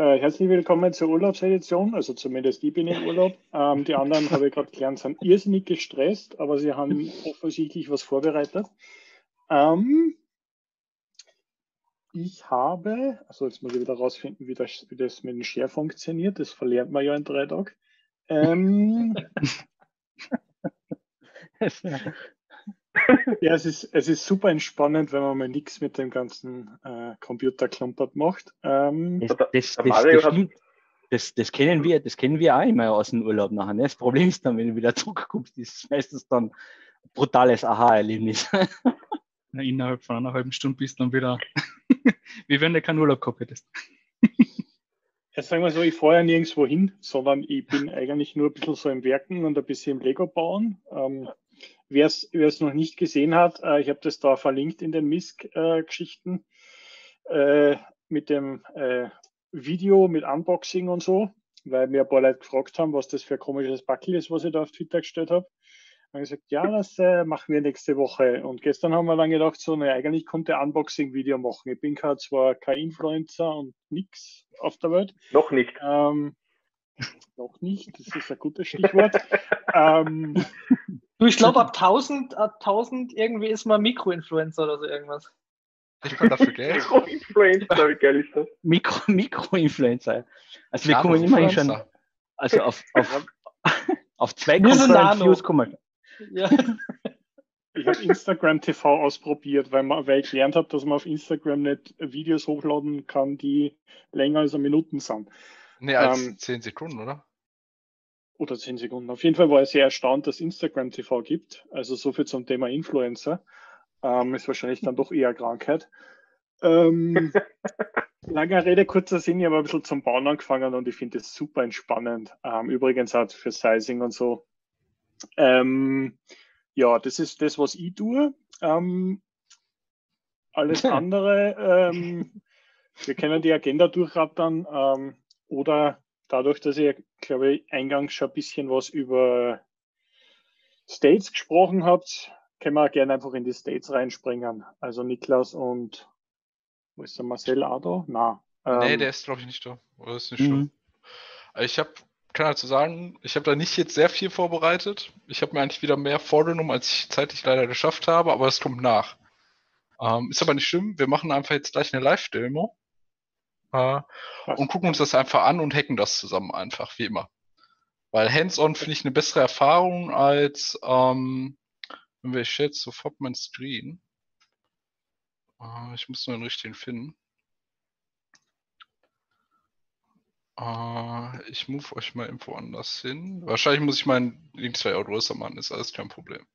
Äh, herzlich willkommen zur Urlaubsedition. Also zumindest ich bin im Urlaub. Ähm, die anderen habe ich gerade gelernt, sind irrsinnig gestresst, aber sie haben offensichtlich was vorbereitet. Ähm, ich habe, also jetzt muss ich wieder rausfinden, wie das, wie das mit dem Share funktioniert. Das verlernt man ja in drei Tagen. Ähm, ja, es ist, es ist super entspannend, wenn man mal nichts mit dem ganzen äh, Computerklumpert macht. Ähm, das, das, das, das, das, kennen wir, das kennen wir auch immer aus dem Urlaub nachher. Ne? Das Problem ist dann, wenn du wieder zurückkommst, ist meistens dann ein brutales Aha-Erlebnis. innerhalb von einer halben Stunde bist du dann wieder, wie wenn du keinen Urlaub gehabt hättest. Jetzt sagen wir so, ich fahre ja nirgendwo hin, sondern ich bin eigentlich nur ein bisschen so im Werken und ein bisschen im Lego bauen. Ähm, Wer es noch nicht gesehen hat, äh, ich habe das da verlinkt in den MISC-Geschichten äh, mit dem äh, Video mit Unboxing und so, weil mir ein paar Leute gefragt haben, was das für ein komisches Backel ist, was ich da auf Twitter gestellt habe. Haben gesagt, ja, das äh, machen wir nächste Woche. Und gestern haben wir dann gedacht, so, naja, eigentlich konnte Unboxing-Video machen. Ich bin zwar kein Influencer und nichts auf der Welt. Noch nicht. Ähm, noch nicht, das ist ein gutes Stichwort. ähm, du, ich glaube, ab 1000, ab 1000 irgendwie ist man Mikroinfluencer oder so irgendwas. Ich kann dafür Geld. Mikroinfluencer, wie geil ist das? Mikro, Mikroinfluencer. Also wir kommen immerhin schon, also auf, auf, auf zwei Views kommen. Ja. Ich habe Instagram TV ausprobiert, weil, man, weil ich gelernt habe, dass man auf Instagram nicht Videos hochladen kann, die länger als eine Minute sind. Nee, als ähm, 10 Sekunden, oder? Oder 10 Sekunden. Auf jeden Fall war ich sehr erstaunt, dass Instagram TV gibt. Also so viel zum Thema Influencer. Ähm, ist wahrscheinlich dann doch eher Krankheit. Ähm, langer Rede, kurzer Sinn, ich habe ein bisschen zum Bauen angefangen und ich finde es super entspannend. Ähm, übrigens auch für Sizing und so. Ähm, ja, das ist das, was ich tue. Ähm, alles andere, ähm, wir können die Agenda durchrattern. Oder dadurch, dass ihr, glaube ich, eingangs schon ein bisschen was über States gesprochen habt, können wir gerne einfach in die States reinspringen. Also Niklas und wo ist der Marcel Ado? Na. Ähm, nee, der ist, glaube ich, nicht da. Oder ist nicht mhm. Ich habe, kann dazu sagen, ich habe da nicht jetzt sehr viel vorbereitet. Ich habe mir eigentlich wieder mehr vorgenommen, als ich zeitlich leider geschafft habe, aber es kommt nach. Ähm, ist aber nicht schlimm. Wir machen einfach jetzt gleich eine Live-Demo. Äh, und gucken uns das einfach an und hacken das zusammen einfach, wie immer. Weil Hands-on finde ich eine bessere Erfahrung als, ähm, wenn wir jetzt sofort mein Screen. Äh, ich muss nur den richtigen finden. Äh, ich move euch mal irgendwo anders hin. Wahrscheinlich muss ich meinen Link 2 Euro größer machen, ist alles kein Problem.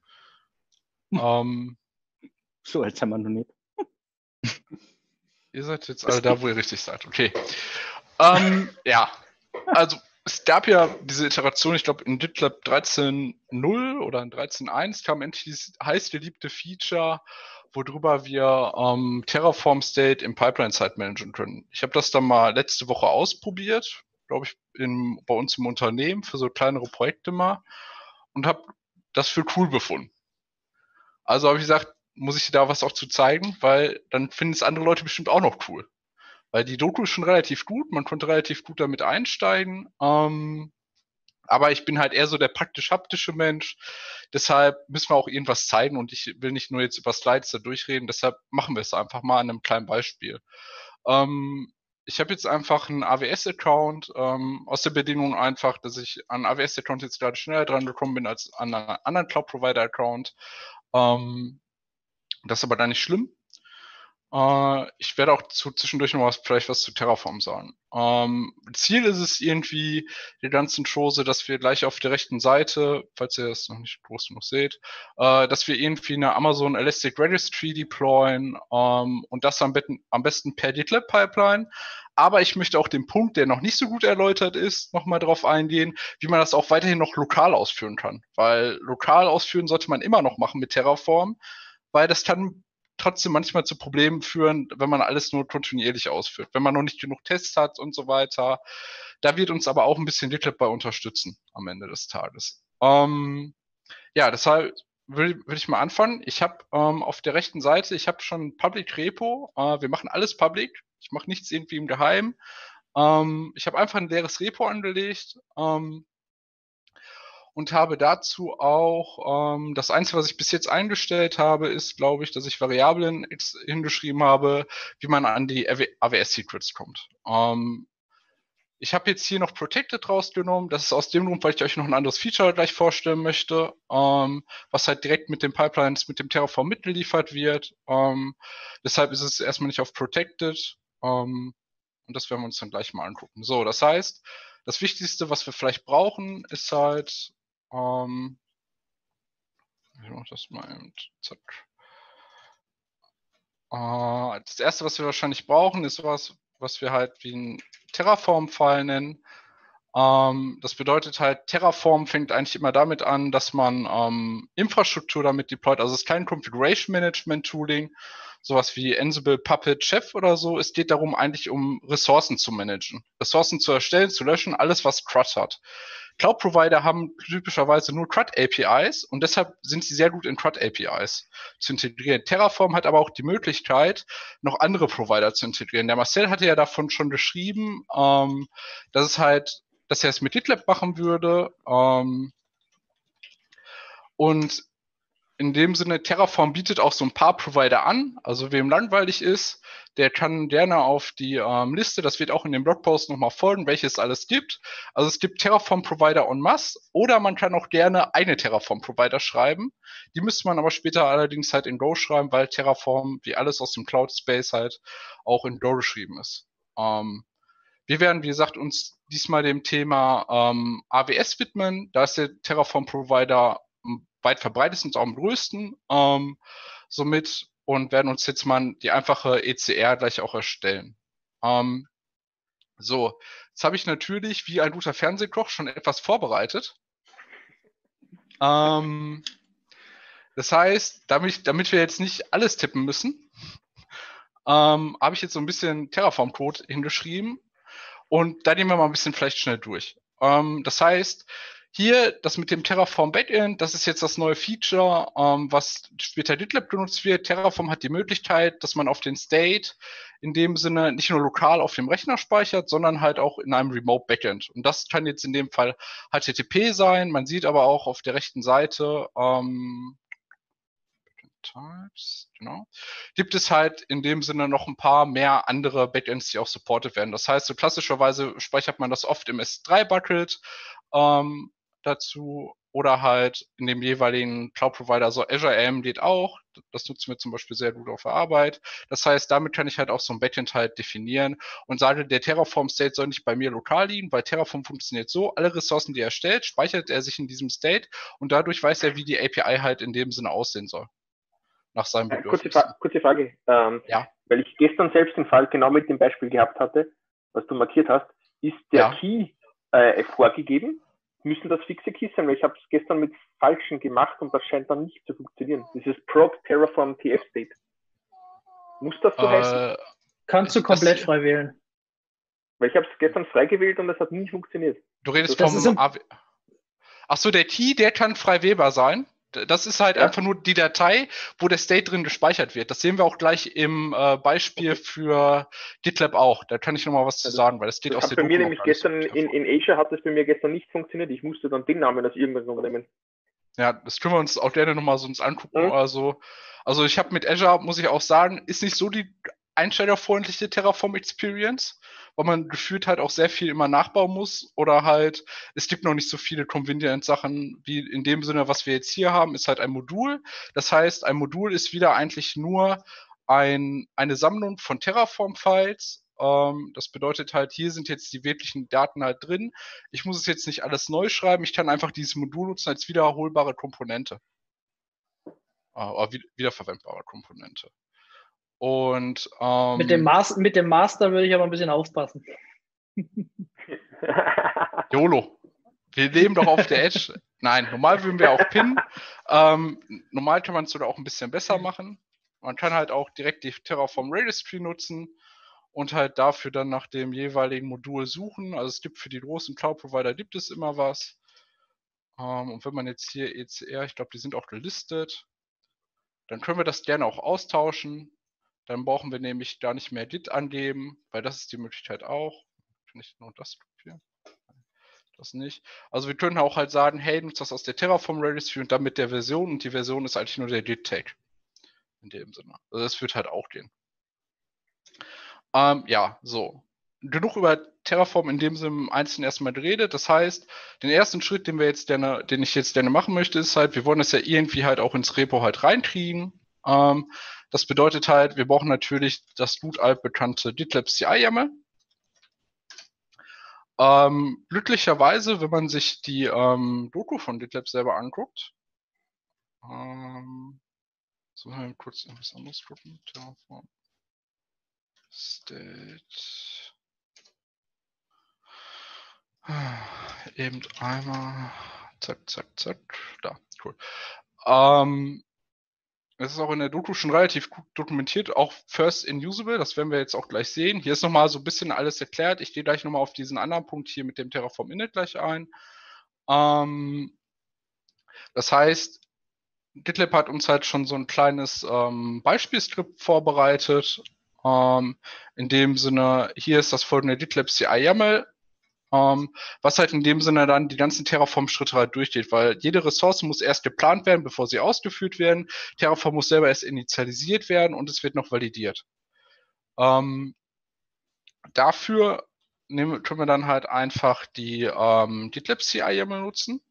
Hm. Ähm, so als haben wir noch nicht. Ihr seid jetzt alle da, wo ihr richtig seid. Okay. Ähm, ja, also es gab ja diese Iteration, ich glaube in GitLab 13.0 oder in 13.1 kam endlich dieses heiß geliebte Feature, worüber wir ähm, Terraform State im Pipeline Side managen können. Ich habe das dann mal letzte Woche ausprobiert, glaube ich, in, bei uns im Unternehmen für so kleinere Projekte mal und habe das für cool befunden. Also habe ich gesagt, muss ich dir da was auch zu zeigen, weil dann finden es andere Leute bestimmt auch noch cool. Weil die Doku ist schon relativ gut, man konnte relativ gut damit einsteigen. Ähm, aber ich bin halt eher so der praktisch-haptische Mensch. Deshalb müssen wir auch irgendwas zeigen und ich will nicht nur jetzt über Slides da durchreden. Deshalb machen wir es einfach mal an einem kleinen Beispiel. Ähm, ich habe jetzt einfach einen AWS-Account ähm, aus der Bedingung einfach, dass ich an AWS-Account jetzt gerade schneller dran gekommen bin als an einen anderen Cloud-Provider-Account. Ähm, das ist aber da nicht schlimm. Äh, ich werde auch zu, zwischendurch noch was, vielleicht was zu Terraform sagen. Ähm, Ziel ist es irgendwie, die ganzen Chose, dass wir gleich auf der rechten Seite, falls ihr das noch nicht groß genug seht, äh, dass wir irgendwie eine Amazon Elastic Registry deployen ähm, und das am, besten, am besten per GitLab Pipeline. Aber ich möchte auch den Punkt, der noch nicht so gut erläutert ist, nochmal drauf eingehen, wie man das auch weiterhin noch lokal ausführen kann. Weil lokal ausführen sollte man immer noch machen mit Terraform weil das kann trotzdem manchmal zu Problemen führen, wenn man alles nur kontinuierlich ausführt, wenn man noch nicht genug Tests hat und so weiter. Da wird uns aber auch ein bisschen GitLab bei unterstützen am Ende des Tages. Ähm, ja, deshalb will, will ich mal anfangen. Ich habe ähm, auf der rechten Seite, ich habe schon Public Repo. Äh, wir machen alles public. Ich mache nichts irgendwie im Geheimen. Ähm, ich habe einfach ein leeres Repo angelegt ähm, und habe dazu auch, ähm, das Einzige, was ich bis jetzt eingestellt habe, ist, glaube ich, dass ich Variablen hingeschrieben habe, wie man an die AWS-Secrets kommt. Ähm, ich habe jetzt hier noch Protected rausgenommen. Das ist aus dem Grund, weil ich euch noch ein anderes Feature gleich vorstellen möchte, ähm, was halt direkt mit den Pipelines, mit dem Terraform mitgeliefert wird. Ähm, deshalb ist es erstmal nicht auf Protected. Ähm, und das werden wir uns dann gleich mal angucken. So, das heißt, das Wichtigste, was wir vielleicht brauchen, ist halt, ähm, ich mach das mal eben, zack. Äh, das erste, was wir wahrscheinlich brauchen, ist was, was wir halt wie ein Terraform-File nennen. Ähm, das bedeutet halt, Terraform fängt eigentlich immer damit an, dass man ähm, Infrastruktur damit deployt. Also es ist kein Configuration Management Tooling, sowas wie Ansible, Puppet, Chef oder so. Es geht darum, eigentlich um Ressourcen zu managen. Ressourcen zu erstellen, zu löschen, alles, was CRUD hat. Cloud-Provider haben typischerweise nur CRUD-APIs und deshalb sind sie sehr gut in CRUD-APIs zu integrieren. Terraform hat aber auch die Möglichkeit, noch andere Provider zu integrieren. Der Marcel hatte ja davon schon geschrieben, ähm, dass es halt, dass er es mit GitLab machen würde. Ähm, und in dem Sinne, Terraform bietet auch so ein paar Provider an. Also wem langweilig ist, der kann gerne auf die ähm, Liste, das wird auch in dem Blogpost nochmal folgen, welches es alles gibt. Also es gibt Terraform-Provider en masse oder man kann auch gerne eine Terraform-Provider schreiben. Die müsste man aber später allerdings halt in Go schreiben, weil Terraform, wie alles aus dem Cloud-Space halt, auch in Go geschrieben ist. Ähm, wir werden, wie gesagt, uns diesmal dem Thema ähm, AWS widmen. Da ist der Terraform-Provider weit verbreitetsten und auch am größten. Ähm, somit und werden uns jetzt mal die einfache ECR gleich auch erstellen. Ähm, so, jetzt habe ich natürlich wie ein guter Fernsehkoch schon etwas vorbereitet. Ähm, das heißt, damit, damit wir jetzt nicht alles tippen müssen, ähm, habe ich jetzt so ein bisschen Terraform-Code hingeschrieben und da nehmen wir mal ein bisschen vielleicht schnell durch. Ähm, das heißt, hier, das mit dem Terraform Backend, das ist jetzt das neue Feature, ähm, was später GitLab genutzt wird. Terraform hat die Möglichkeit, dass man auf den State in dem Sinne nicht nur lokal auf dem Rechner speichert, sondern halt auch in einem Remote Backend. Und das kann jetzt in dem Fall HTTP sein. Man sieht aber auch auf der rechten Seite, ähm, Types, genau, gibt es halt in dem Sinne noch ein paar mehr andere Backends, die auch supported werden. Das heißt, so klassischerweise speichert man das oft im S3-Bucket, ähm, dazu oder halt in dem jeweiligen Cloud-Provider, so Azure AM geht auch. Das nutzen wir zum Beispiel sehr gut auf der Arbeit. Das heißt, damit kann ich halt auch so ein Backend halt definieren und sage, der Terraform-State soll nicht bei mir lokal liegen, weil Terraform funktioniert so, alle Ressourcen, die er stellt, speichert er sich in diesem State und dadurch weiß er, wie die API halt in dem Sinne aussehen soll. Nach seinem Bedürfnis. Kurze, Fra kurze Frage. Ähm, ja. Weil ich gestern selbst den Fall genau mit dem Beispiel gehabt hatte, was du markiert hast, ist der ja. Key äh, vorgegeben müssen das fixe Keys sein, weil ich habe es gestern mit falschen gemacht und das scheint dann nicht zu funktionieren. Dieses Prog Terraform TF State. Muss das so äh, heißen? Kannst du komplett frei wählen. Weil ich habe es gestern frei gewählt und das hat nie funktioniert. Du redest das vom AW. Achso, der Key, der kann frei wählbar sein. Das ist halt ja. einfach nur die Datei, wo der State drin gespeichert wird. Das sehen wir auch gleich im äh, Beispiel für GitLab auch. Da kann ich nochmal was zu also, sagen, weil das steht aus der Bei mir nämlich gestern in, in Asia hat das bei mir gestern nicht funktioniert. Ich musste dann den Namen aus irgendwas nehmen. Ja, das können wir uns auch gerne nochmal so uns angucken. Mhm. Also, also ich habe mit Azure, muss ich auch sagen, ist nicht so die einsteigerfreundliche Terraform Experience weil man gefühlt halt auch sehr viel immer nachbauen muss oder halt, es gibt noch nicht so viele Convenient-Sachen wie in dem Sinne, was wir jetzt hier haben, ist halt ein Modul. Das heißt, ein Modul ist wieder eigentlich nur ein, eine Sammlung von Terraform-Files. Ähm, das bedeutet halt, hier sind jetzt die wirklichen Daten halt drin. Ich muss es jetzt nicht alles neu schreiben. Ich kann einfach dieses Modul nutzen als wiederholbare Komponente. Äh, wiederverwendbare Komponente. Und ähm, mit, dem Mas mit dem Master würde ich aber ein bisschen aufpassen. YOLO. Wir leben doch auf der Edge. Nein, normal würden wir auch pinnen. Ähm, normal kann man es sogar auch ein bisschen besser machen. Man kann halt auch direkt die Terraform Registry nutzen und halt dafür dann nach dem jeweiligen Modul suchen. Also es gibt für die großen Cloud-Provider gibt es immer was. Ähm, und wenn man jetzt hier ECR, ich glaube, die sind auch gelistet, dann können wir das gerne auch austauschen. Dann brauchen wir nämlich gar nicht mehr Git angeben, weil das ist die Möglichkeit auch. nicht nur das hier. Das nicht. Also wir können auch halt sagen, hey, nutzt das aus der Terraform Registry und dann mit der Version und die Version ist eigentlich nur der Git-Tag. In dem Sinne. Also das wird halt auch gehen. Ähm, ja, so. Genug über Terraform in dem Sinne im Einzelnen erstmal geredet. Das heißt, den ersten Schritt, den wir jetzt gerne, den ich jetzt gerne machen möchte, ist halt, wir wollen das ja irgendwie halt auch ins Repo halt reinkriegen. Ähm, das bedeutet halt, wir brauchen natürlich das gut altbekannte GitLab CI-YAML. Ähm, glücklicherweise, wenn man sich die ähm, Doku von GitLab selber anguckt, ähm, so mal kurz etwas anderes gucken. Terraform. State. Eben einmal. Zack, zack, zack. Da, cool. Ähm, es ist auch in der Doku schon relativ gut dokumentiert, auch First in Usable, das werden wir jetzt auch gleich sehen. Hier ist nochmal so ein bisschen alles erklärt. Ich gehe gleich nochmal auf diesen anderen Punkt hier mit dem Terraform Init gleich ein. Ähm, das heißt, GitLab hat uns halt schon so ein kleines ähm, Beispielskript vorbereitet. Ähm, in dem Sinne, hier ist das folgende GitLab CI YAML ähm, was halt in dem Sinne dann die ganzen Terraform-Schritte halt durchgeht, weil jede Ressource muss erst geplant werden, bevor sie ausgeführt werden. Terraform muss selber erst initialisiert werden und es wird noch validiert. Ähm, dafür nehmen, können wir dann halt einfach die ähm, GitLab CI nutzen.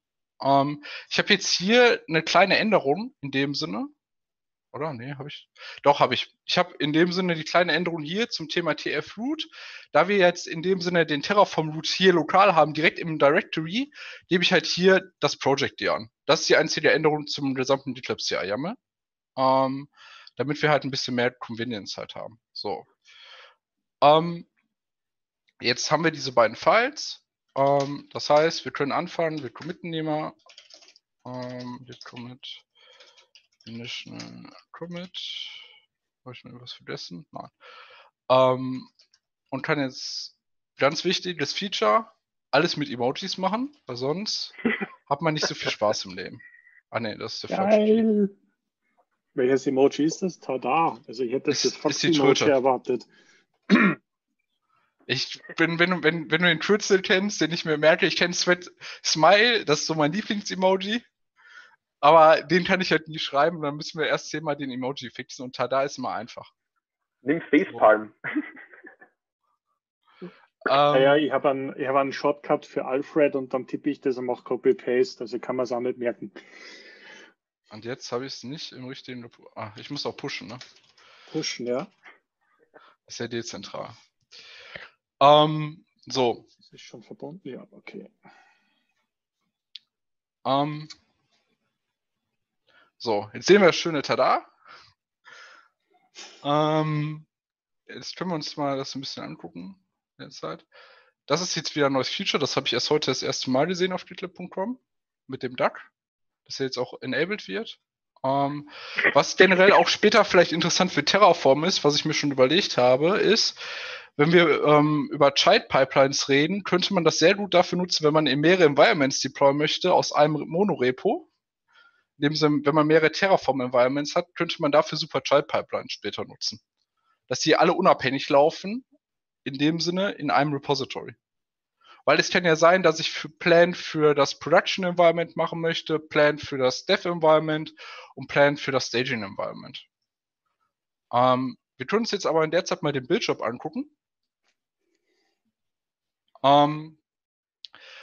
Ähm, ich habe jetzt hier eine kleine Änderung in dem Sinne. Oder? Nee, habe ich. Doch, habe ich. Ich habe in dem Sinne die kleine Änderung hier zum Thema TF-Root. Da wir jetzt in dem Sinne den Terraform-Root hier lokal haben, direkt im Directory, gebe ich halt hier das Project dir an. Das ist die einzige Änderung zum gesamten GitLab CI YAML. Ähm, damit wir halt ein bisschen mehr Convenience halt haben. So. Ähm, jetzt haben wir diese beiden Files. Ähm, das heißt, wir können anfangen, wir committen Nehmer. Ähm, wir commit Initial Commit. Habe ich mir irgendwas vergessen? Nein. Ähm, und kann jetzt ganz wichtiges Feature, alles mit Emojis machen, weil sonst hat man nicht so viel Spaß im Leben. Ah ne, das ist der falsche. Welches Emoji ist das? Tada. Also ich hätte das ist, ist die Emoji erwartet. Ich bin, wenn, wenn, wenn du den Kürzel kennst, den ich mir merke, ich kenne Sweat Smile, das ist so mein Lieblings-Emoji. Aber den kann ich halt nie schreiben, dann müssen wir erst zehnmal den Emoji fixen und tada ist immer einfach. Nimm Facepalm. ähm, naja, ich habe einen, hab einen Shortcut für Alfred und dann tippe ich das und mache Copy-Paste, also kann man es auch nicht merken. Und jetzt habe ich es nicht im richtigen. Ah, ich muss auch pushen, ne? Pushen, ja. ist ja dezentral. Ähm, so. Das ist schon verbunden, ja, okay. Ähm, so, jetzt sehen wir das schöne Tada. Ähm, jetzt können wir uns mal das ein bisschen angucken. Derzeit. Das ist jetzt wieder ein neues Feature. Das habe ich erst heute das erste Mal gesehen auf GitLab.com mit dem Duck, dass er jetzt auch enabled wird. Ähm, was generell auch später vielleicht interessant für Terraform ist, was ich mir schon überlegt habe, ist, wenn wir ähm, über Child Pipelines reden, könnte man das sehr gut dafür nutzen, wenn man in mehrere Environments deployen möchte aus einem Monorepo in dem Sinne, wenn man mehrere Terraform-Environments hat, könnte man dafür super Child Pipelines später nutzen. Dass die alle unabhängig laufen, in dem Sinne in einem Repository. Weil es kann ja sein, dass ich für Plan für das Production Environment machen möchte, Plan für das Dev Environment und Plan für das Staging Environment. Ähm, wir tun uns jetzt aber in der Zeit mal den Bildjob angucken. Ähm,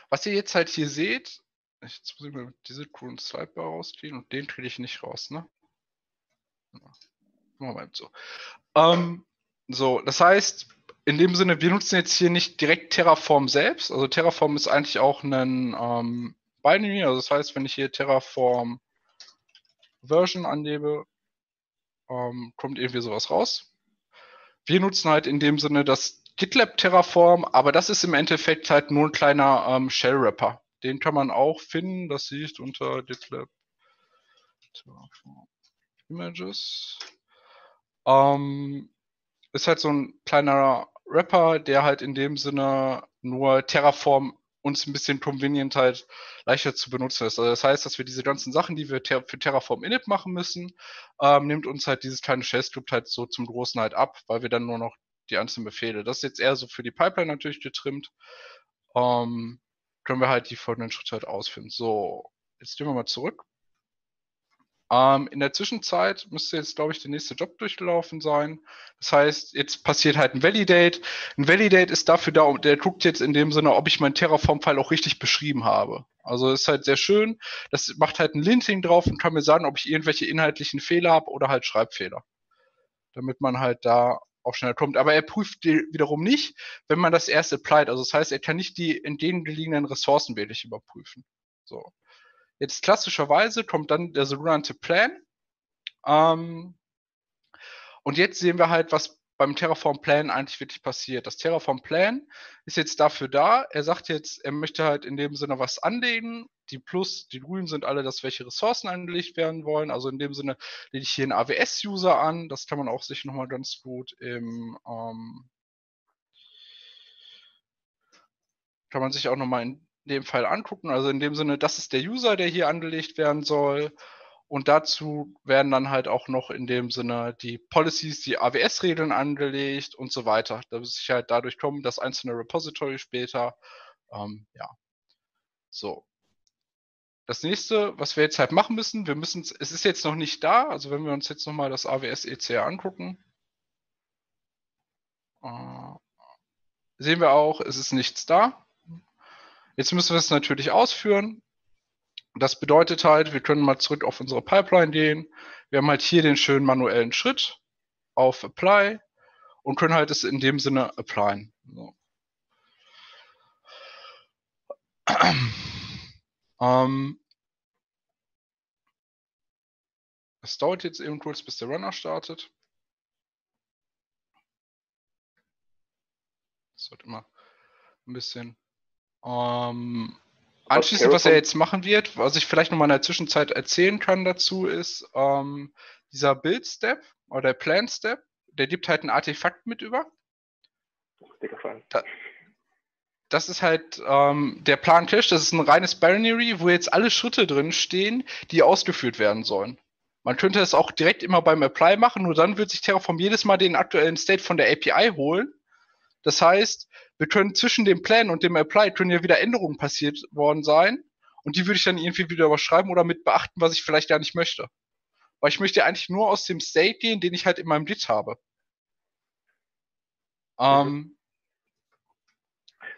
was ihr jetzt halt hier seht, Jetzt muss ich mir diese coolen Sidebar rausziehen und den kriege ich nicht raus, ne? Moment so. Ähm, so, das heißt, in dem Sinne, wir nutzen jetzt hier nicht direkt Terraform selbst. Also Terraform ist eigentlich auch ein ähm, Binary. Also das heißt, wenn ich hier Terraform Version angebe, ähm, kommt irgendwie sowas raus. Wir nutzen halt in dem Sinne das GitLab Terraform, aber das ist im Endeffekt halt nur ein kleiner ähm, Shell-Wrapper. Den kann man auch finden. Das sieht unter GitLab Images. Ähm, ist halt so ein kleiner Rapper, der halt in dem Sinne nur Terraform uns ein bisschen convenient halt leichter zu benutzen ist. Also das heißt, dass wir diese ganzen Sachen, die wir ter für Terraform init machen müssen, ähm, nimmt uns halt dieses kleine Shell-Skript halt so zum Großen halt ab, weil wir dann nur noch die einzelnen Befehle. Das ist jetzt eher so für die Pipeline natürlich getrimmt. Ähm, können wir halt die folgenden Schritte halt ausführen. So, jetzt gehen wir mal zurück. Ähm, in der Zwischenzeit müsste jetzt, glaube ich, der nächste Job durchgelaufen sein. Das heißt, jetzt passiert halt ein Validate. Ein Validate ist dafür da, der guckt jetzt in dem Sinne, ob ich meinen Terraform-File auch richtig beschrieben habe. Also ist halt sehr schön. Das macht halt ein Linting drauf und kann mir sagen, ob ich irgendwelche inhaltlichen Fehler habe oder halt Schreibfehler. Damit man halt da auch schneller kommt. Aber er prüft die wiederum nicht, wenn man das erst applied. Also das heißt, er kann nicht die in denen gelegenen Ressourcen wirklich überprüfen. So. Jetzt klassischerweise kommt dann der sogenannte Plan. Ähm, und jetzt sehen wir halt, was beim Terraform Plan eigentlich wirklich passiert. Das Terraform Plan ist jetzt dafür da. Er sagt jetzt, er möchte halt in dem Sinne was anlegen. Die Plus, die Grünen sind alle, dass welche Ressourcen angelegt werden wollen. Also in dem Sinne lege ich hier einen AWS-User an. Das kann man auch sich nochmal ganz gut im ähm, kann man sich auch nochmal in dem Fall angucken. Also in dem Sinne, das ist der User, der hier angelegt werden soll. Und dazu werden dann halt auch noch in dem Sinne die Policies, die AWS-Regeln angelegt und so weiter. Da muss ich halt dadurch kommen, dass einzelne Repository später, ähm, ja. So. Das nächste, was wir jetzt halt machen müssen, wir müssen, es ist jetzt noch nicht da, also wenn wir uns jetzt nochmal das AWS ECR angucken, äh, sehen wir auch, es ist nichts da. Jetzt müssen wir es natürlich ausführen. Das bedeutet halt, wir können mal zurück auf unsere Pipeline gehen. Wir haben halt hier den schönen manuellen Schritt auf Apply und können halt es in dem Sinne applyen. So. ähm, es dauert jetzt eben kurz, bis der Runner startet. Das wird immer ein bisschen ähm, anschließend, was er jetzt machen wird, was ich vielleicht nochmal in der Zwischenzeit erzählen kann dazu, ist ähm, dieser Build-Step oder der Plan-Step, der gibt halt ein Artefakt mit über. Da, das ist halt ähm, der Plan Cache, das ist ein reines Binary, wo jetzt alle Schritte drin stehen, die ausgeführt werden sollen. Man könnte es auch direkt immer beim Apply machen, nur dann wird sich Terraform jedes Mal den aktuellen State von der API holen. Das heißt, wir können zwischen dem Plan und dem Apply können ja wieder Änderungen passiert worden sein. Und die würde ich dann irgendwie wieder überschreiben oder mit beachten, was ich vielleicht gar nicht möchte. Weil ich möchte eigentlich nur aus dem State gehen, den ich halt in meinem Git habe. Ähm,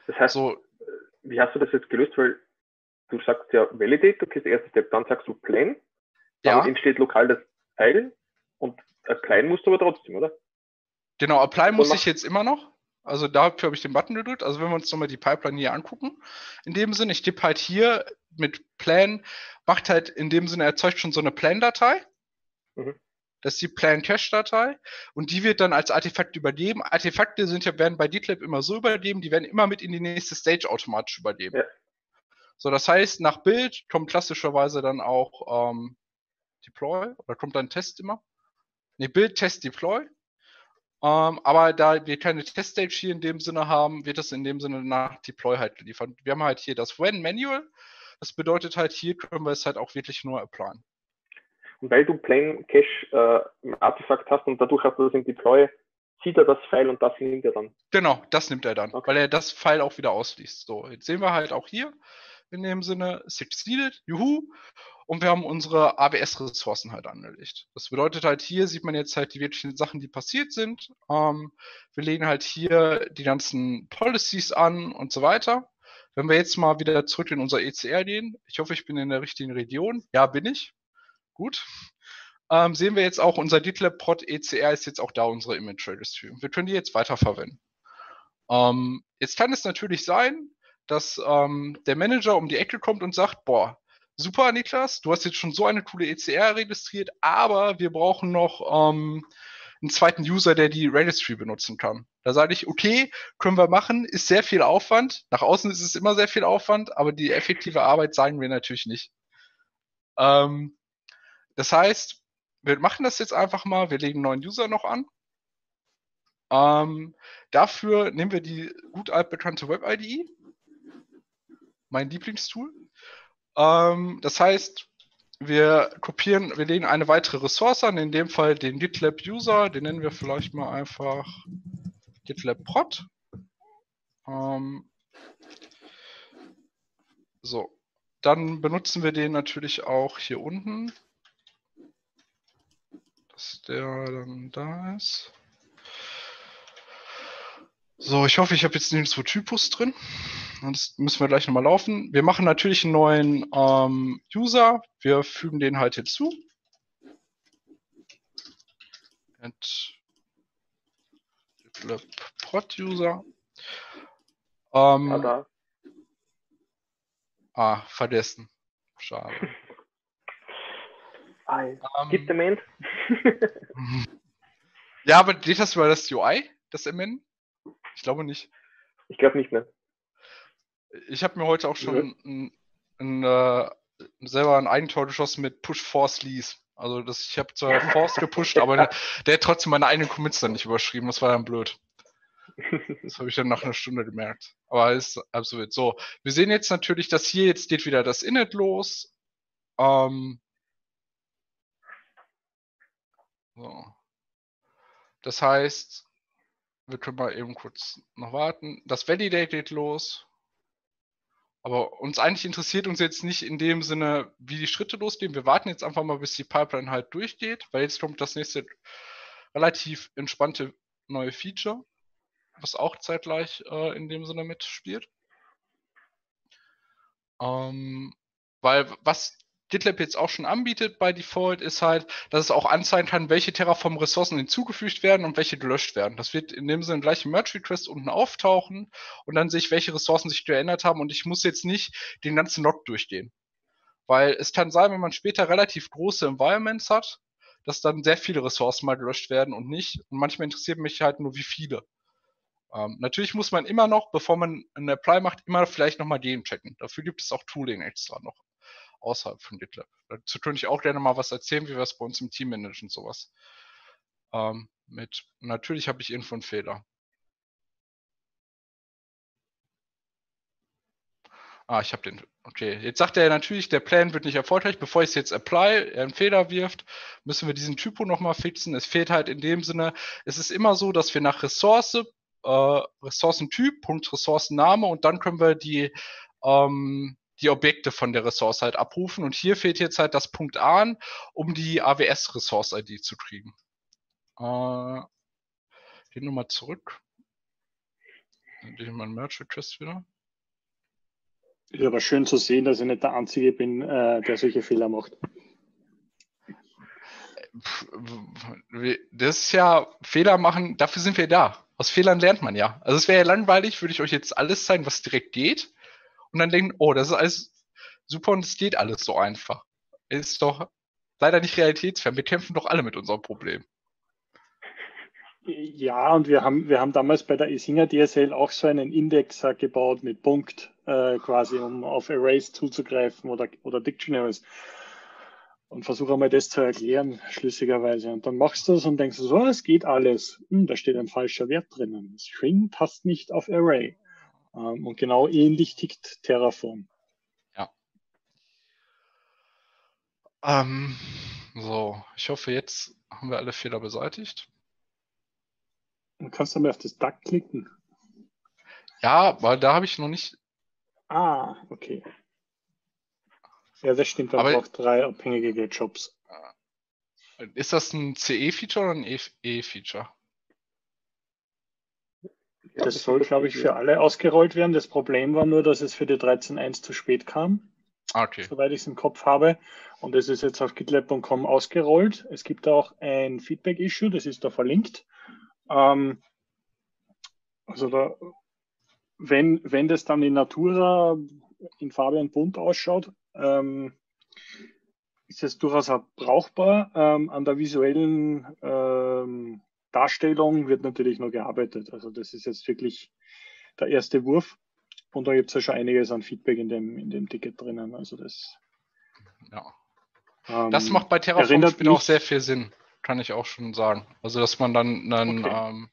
das heißt, so, wie hast du das jetzt gelöst? Weil du sagst ja Validate, okay, der erste Step, dann sagst du Plan, ja. entsteht lokal das Teil und Apply musst du aber trotzdem, oder? Genau, Apply muss ich jetzt immer noch. Also dafür habe ich den Button gedrückt. Also wenn wir uns nochmal die Pipeline hier angucken, in dem Sinne, ich tippe halt hier mit Plan, macht halt in dem Sinne, erzeugt schon so eine Plan-Datei. Mhm. Das ist die Plan-Cache-Datei und die wird dann als Artefakt übergeben. Artefakte sind ja, werden bei GitLab immer so übergeben, die werden immer mit in die nächste Stage automatisch übergeben. Ja. So, das heißt, nach Bild kommt klassischerweise dann auch ähm, Deploy oder kommt dann Test immer? Ne, Bild, Test, Deploy. Ähm, aber da wir keine Teststage hier in dem Sinne haben, wird das in dem Sinne nach Deploy halt geliefert. Wir haben halt hier das When Manual. Das bedeutet halt, hier können wir es halt auch wirklich nur applyen. Und weil du Plain Cache äh, im Artefakt hast und dadurch hast du das im Deploy, zieht er das File und das nimmt er dann. Genau, das nimmt er dann, okay. weil er das File auch wieder ausliest. So, jetzt sehen wir halt auch hier in dem Sinne succeeded, juhu und wir haben unsere AWS-Ressourcen halt angelegt. Das bedeutet halt, hier sieht man jetzt halt die wirklichen Sachen, die passiert sind. Ähm, wir legen halt hier die ganzen Policies an und so weiter. Wenn wir jetzt mal wieder zurück in unser ECR gehen, ich hoffe, ich bin in der richtigen Region. Ja, bin ich. Gut. Ähm, sehen wir jetzt auch, unser GitLab Prod ECR ist jetzt auch da, unsere Image Registry. Wir können die jetzt weiterverwenden. Ähm, jetzt kann es natürlich sein, dass ähm, der Manager um die Ecke kommt und sagt, boah, super, Niklas, du hast jetzt schon so eine coole ECR registriert, aber wir brauchen noch ähm, einen zweiten User, der die Registry benutzen kann. Da sage ich, okay, können wir machen, ist sehr viel Aufwand. Nach außen ist es immer sehr viel Aufwand, aber die effektive Arbeit sagen wir natürlich nicht. Ähm, das heißt, wir machen das jetzt einfach mal, wir legen einen neuen User noch an. Ähm, dafür nehmen wir die gut altbekannte Web-IDE, mein Lieblingstool. Ähm, das heißt, wir kopieren, wir legen eine weitere Ressource an, in dem Fall den GitLab User, den nennen wir vielleicht mal einfach GitLab Prod. Ähm, so, dann benutzen wir den natürlich auch hier unten, dass der dann da ist. So, ich hoffe, ich habe jetzt nirgendwo Typus drin. Das müssen wir gleich nochmal laufen. Wir machen natürlich einen neuen ähm, User. Wir fügen den halt hinzu. At Prod User. Ähm, ah, vergessen. Schade. Um, Gibt der Moment? ja, aber geht das über das UI, das MN? Ich glaube nicht. Ich glaube nicht mehr. Ich habe mir heute auch schon ein, ein, äh, selber ein Eigentor geschossen mit Push Force Lease. Also das, ich habe zwar Force gepusht, aber der, der, hat trotzdem meine eigenen Commits dann nicht überschrieben. Das war dann blöd. Das habe ich dann nach einer Stunde gemerkt. Aber ist absolut so. Wir sehen jetzt natürlich, dass hier jetzt geht wieder das Init los. Ähm, so. Das heißt, wir können mal eben kurz noch warten. Das Validate geht los. Aber uns eigentlich interessiert uns jetzt nicht in dem Sinne, wie die Schritte losgehen. Wir warten jetzt einfach mal, bis die Pipeline halt durchgeht, weil jetzt kommt das nächste relativ entspannte neue Feature, was auch zeitgleich äh, in dem Sinne mitspielt. Ähm, weil was GitLab jetzt auch schon anbietet bei Default, ist halt, dass es auch anzeigen kann, welche Terraform-Ressourcen hinzugefügt werden und welche gelöscht werden. Das wird in dem Sinne gleich im Merge-Request unten auftauchen und dann sehe ich, welche Ressourcen sich geändert haben und ich muss jetzt nicht den ganzen Log durchgehen. Weil es kann sein, wenn man später relativ große Environments hat, dass dann sehr viele Ressourcen mal gelöscht werden und nicht. Und manchmal interessiert mich halt nur, wie viele. Ähm, natürlich muss man immer noch, bevor man einen Apply macht, immer vielleicht nochmal den checken. Dafür gibt es auch Tooling extra noch außerhalb von GitLab. Dazu könnte ich auch gerne mal was erzählen, wie wir es bei uns im Team managen, sowas. Ähm, mit, natürlich habe ich Info und Fehler. Ah, ich habe den. Okay, jetzt sagt er natürlich, der Plan wird nicht erfolgreich. Bevor ich es jetzt apply, er einen Fehler wirft, müssen wir diesen Typo nochmal fixen. Es fehlt halt in dem Sinne, es ist immer so, dass wir nach Ressource, äh, Ressourcentyp, Punkt Ressourcenname und dann können wir die ähm, die Objekte von der Ressource halt abrufen. Und hier fehlt jetzt halt das Punkt A, um die AWS-Ressource-ID zu kriegen. Äh, gehen nochmal zurück. Dann ich mal Merge Request wieder. Ist aber schön zu sehen, dass ich nicht der Einzige bin, äh, der solche Fehler macht. Das ist ja Fehler machen, dafür sind wir da. Aus Fehlern lernt man ja. Also es wäre ja langweilig, würde ich euch jetzt alles zeigen, was direkt geht und dann denken, oh, das ist alles super und es geht alles so einfach. Ist doch leider nicht realitätsfern. Wir kämpfen doch alle mit unserem Problem. Ja, und wir haben, wir haben damals bei der Isinger DSL auch so einen Indexer gebaut mit Punkt, äh, quasi, um auf Arrays zuzugreifen oder, oder Dictionaries. Und versuche einmal das zu erklären, schlüssigerweise. Und dann machst du es und denkst so, es geht alles. Hm, da steht ein falscher Wert drinnen. String passt nicht auf Array. Ähm, und genau ähnlich tickt Terraform. Ja. Ähm, so, ich hoffe, jetzt haben wir alle Fehler beseitigt. Du kannst dann mal auf das Duck klicken. Ja, weil da habe ich noch nicht. Ah, okay. Ja, das stimmt. Man braucht drei abhängige Jobs. Ist das ein CE-Feature oder ein E-Feature? Das soll, glaube ich, für alle ausgerollt werden. Das Problem war nur, dass es für die 13.1 zu spät kam. Okay. Soweit ich es im Kopf habe. Und es ist jetzt auf gitlab.com ausgerollt. Es gibt auch ein Feedback-Issue, das ist da verlinkt. Ähm, also da, wenn, wenn das dann in Natura in Fabian bunt ausschaut, ähm, ist es durchaus auch brauchbar. Ähm, an der visuellen ähm, Darstellung wird natürlich noch gearbeitet. Also das ist jetzt wirklich der erste Wurf. Und da gibt es ja schon einiges an Feedback in dem, in dem Ticket drinnen. Also das. Ja. Ähm, das macht bei Terraform auch sehr viel Sinn, kann ich auch schon sagen. Also dass man dann einen okay. ähm,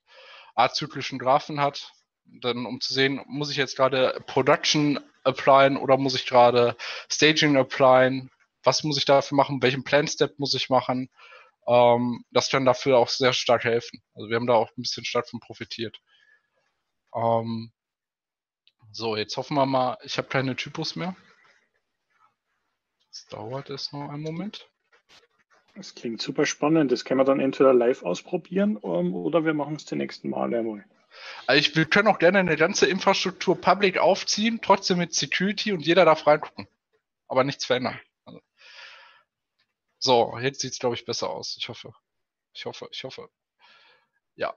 azyklischen Graphen hat, dann um zu sehen, muss ich jetzt gerade Production applyen oder muss ich gerade Staging applyen? Was muss ich dafür machen? Welchen Plan Step muss ich machen? Ähm, das kann dafür auch sehr stark helfen. Also wir haben da auch ein bisschen stark von profitiert. Ähm, so, jetzt hoffen wir mal, ich habe keine Typos mehr. Das dauert es noch einen Moment. Das klingt super spannend. Das können wir dann entweder live ausprobieren um, ähm, oder wir machen es die nächsten Male einmal. Also ich, wir können auch gerne eine ganze Infrastruktur public aufziehen, trotzdem mit Security und jeder darf reingucken. Aber nichts verändern. So, jetzt sieht es, glaube ich, besser aus. Ich hoffe. Ich hoffe, ich hoffe. Ja.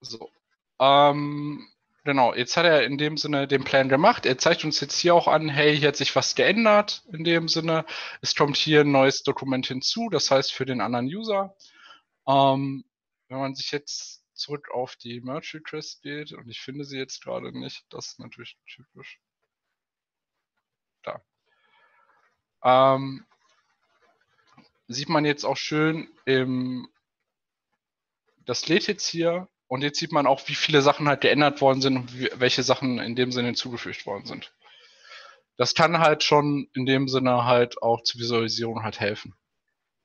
So. Ähm, Genau, jetzt hat er in dem Sinne den Plan gemacht. Er zeigt uns jetzt hier auch an, hey, hier hat sich was geändert in dem Sinne. Es kommt hier ein neues Dokument hinzu, das heißt für den anderen User. Ähm, wenn man sich jetzt zurück auf die Merge Request geht, und ich finde sie jetzt gerade nicht, das ist natürlich typisch. Da. Ähm, sieht man jetzt auch schön im, das lädt jetzt hier und jetzt sieht man auch, wie viele Sachen halt geändert worden sind und welche Sachen in dem Sinne hinzugefügt worden sind. Das kann halt schon in dem Sinne halt auch zur Visualisierung halt helfen.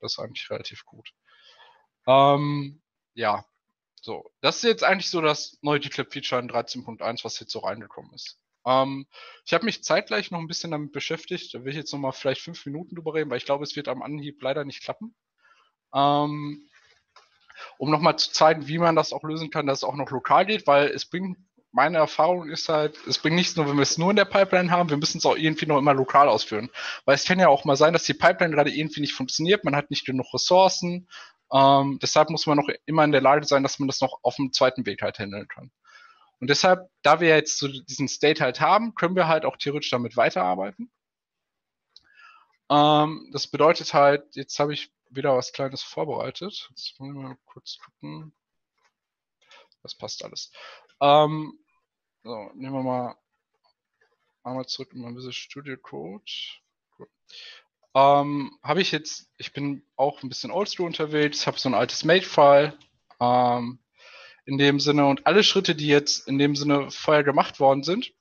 Das ist eigentlich relativ gut. Ähm, ja, so. Das ist jetzt eigentlich so das neue Declip-Feature in 13.1, was jetzt so reingekommen ist. Ähm, ich habe mich zeitgleich noch ein bisschen damit beschäftigt. Da will ich jetzt noch mal vielleicht fünf Minuten drüber reden, weil ich glaube, es wird am Anhieb leider nicht klappen. Ähm, um nochmal zu zeigen, wie man das auch lösen kann, dass es auch noch lokal geht, weil es bringt, meine Erfahrung ist halt, es bringt nichts nur, wenn wir es nur in der Pipeline haben, wir müssen es auch irgendwie noch immer lokal ausführen. Weil es kann ja auch mal sein, dass die Pipeline gerade irgendwie nicht funktioniert, man hat nicht genug Ressourcen, ähm, deshalb muss man noch immer in der Lage sein, dass man das noch auf dem zweiten Weg halt handeln kann. Und deshalb, da wir jetzt so diesen State halt haben, können wir halt auch theoretisch damit weiterarbeiten. Ähm, das bedeutet halt, jetzt habe ich wieder was Kleines vorbereitet. Jetzt wollen wir mal kurz gucken. Das passt alles. Ähm, so, nehmen wir mal einmal zurück in mein Visual Studio Code. Ähm, habe ich jetzt, ich bin auch ein bisschen oldschool unterwegs, habe so ein altes Made-File ähm, in dem Sinne und alle Schritte, die jetzt in dem Sinne vorher gemacht worden sind,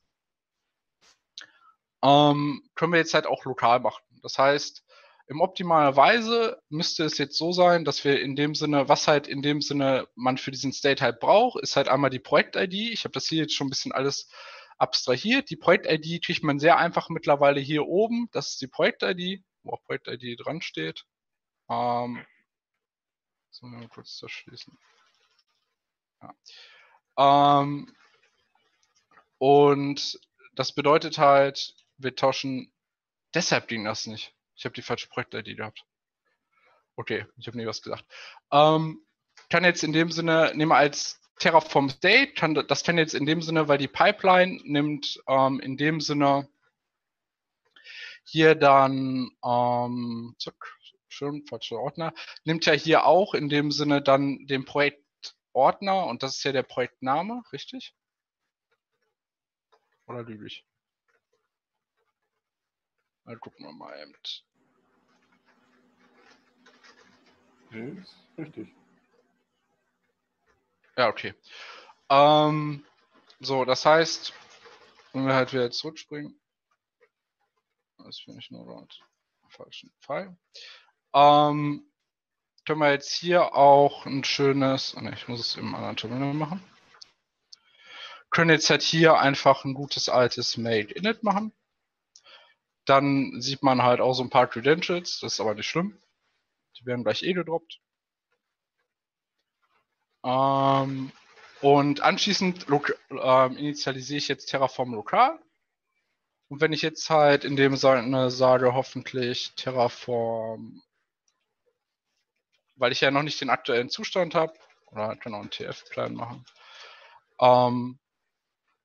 ähm, können wir jetzt halt auch lokal machen. Das heißt, im optimalen Weise müsste es jetzt so sein, dass wir in dem Sinne, was halt in dem Sinne man für diesen State halt braucht, ist halt einmal die Projekt-ID. Ich habe das hier jetzt schon ein bisschen alles abstrahiert. Die Projekt-ID kriegt man sehr einfach mittlerweile hier oben. Das ist die Projekt-ID, wo auch Projekt-ID dran steht. Ähm, wir mal kurz das schließen. Ja. Ähm, und das bedeutet halt, wir tauschen, deshalb ging das nicht. Ich habe die falsche Projekt-ID gehabt. Okay, ich habe nie was gesagt. Ähm, kann jetzt in dem Sinne, nehme als Terraform State, kann, das kann jetzt in dem Sinne, weil die Pipeline nimmt ähm, in dem Sinne hier dann, ähm, zack, schön, falscher Ordner, nimmt ja hier auch in dem Sinne dann den Projektordner und das ist ja der Projektname, richtig? Oder lüge ich? Mal gucken wir mal eben. Nee, ist richtig. Ja, okay. Ähm, so, das heißt, wenn wir halt wieder zurückspringen, das finde ich nur dort falschen Pfeil. Ähm, können wir jetzt hier auch ein schönes, ne, ich muss es im anderen Terminal machen. Können jetzt halt hier einfach ein gutes altes Made Init machen. Dann sieht man halt auch so ein paar Credentials, das ist aber nicht schlimm. Die werden gleich eh gedroppt. Ähm, und anschließend ähm, initialisiere ich jetzt Terraform lokal. Und wenn ich jetzt halt in dem Sinne sage, hoffentlich Terraform, weil ich ja noch nicht den aktuellen Zustand habe, oder kann auch einen TF-Plan machen, ähm,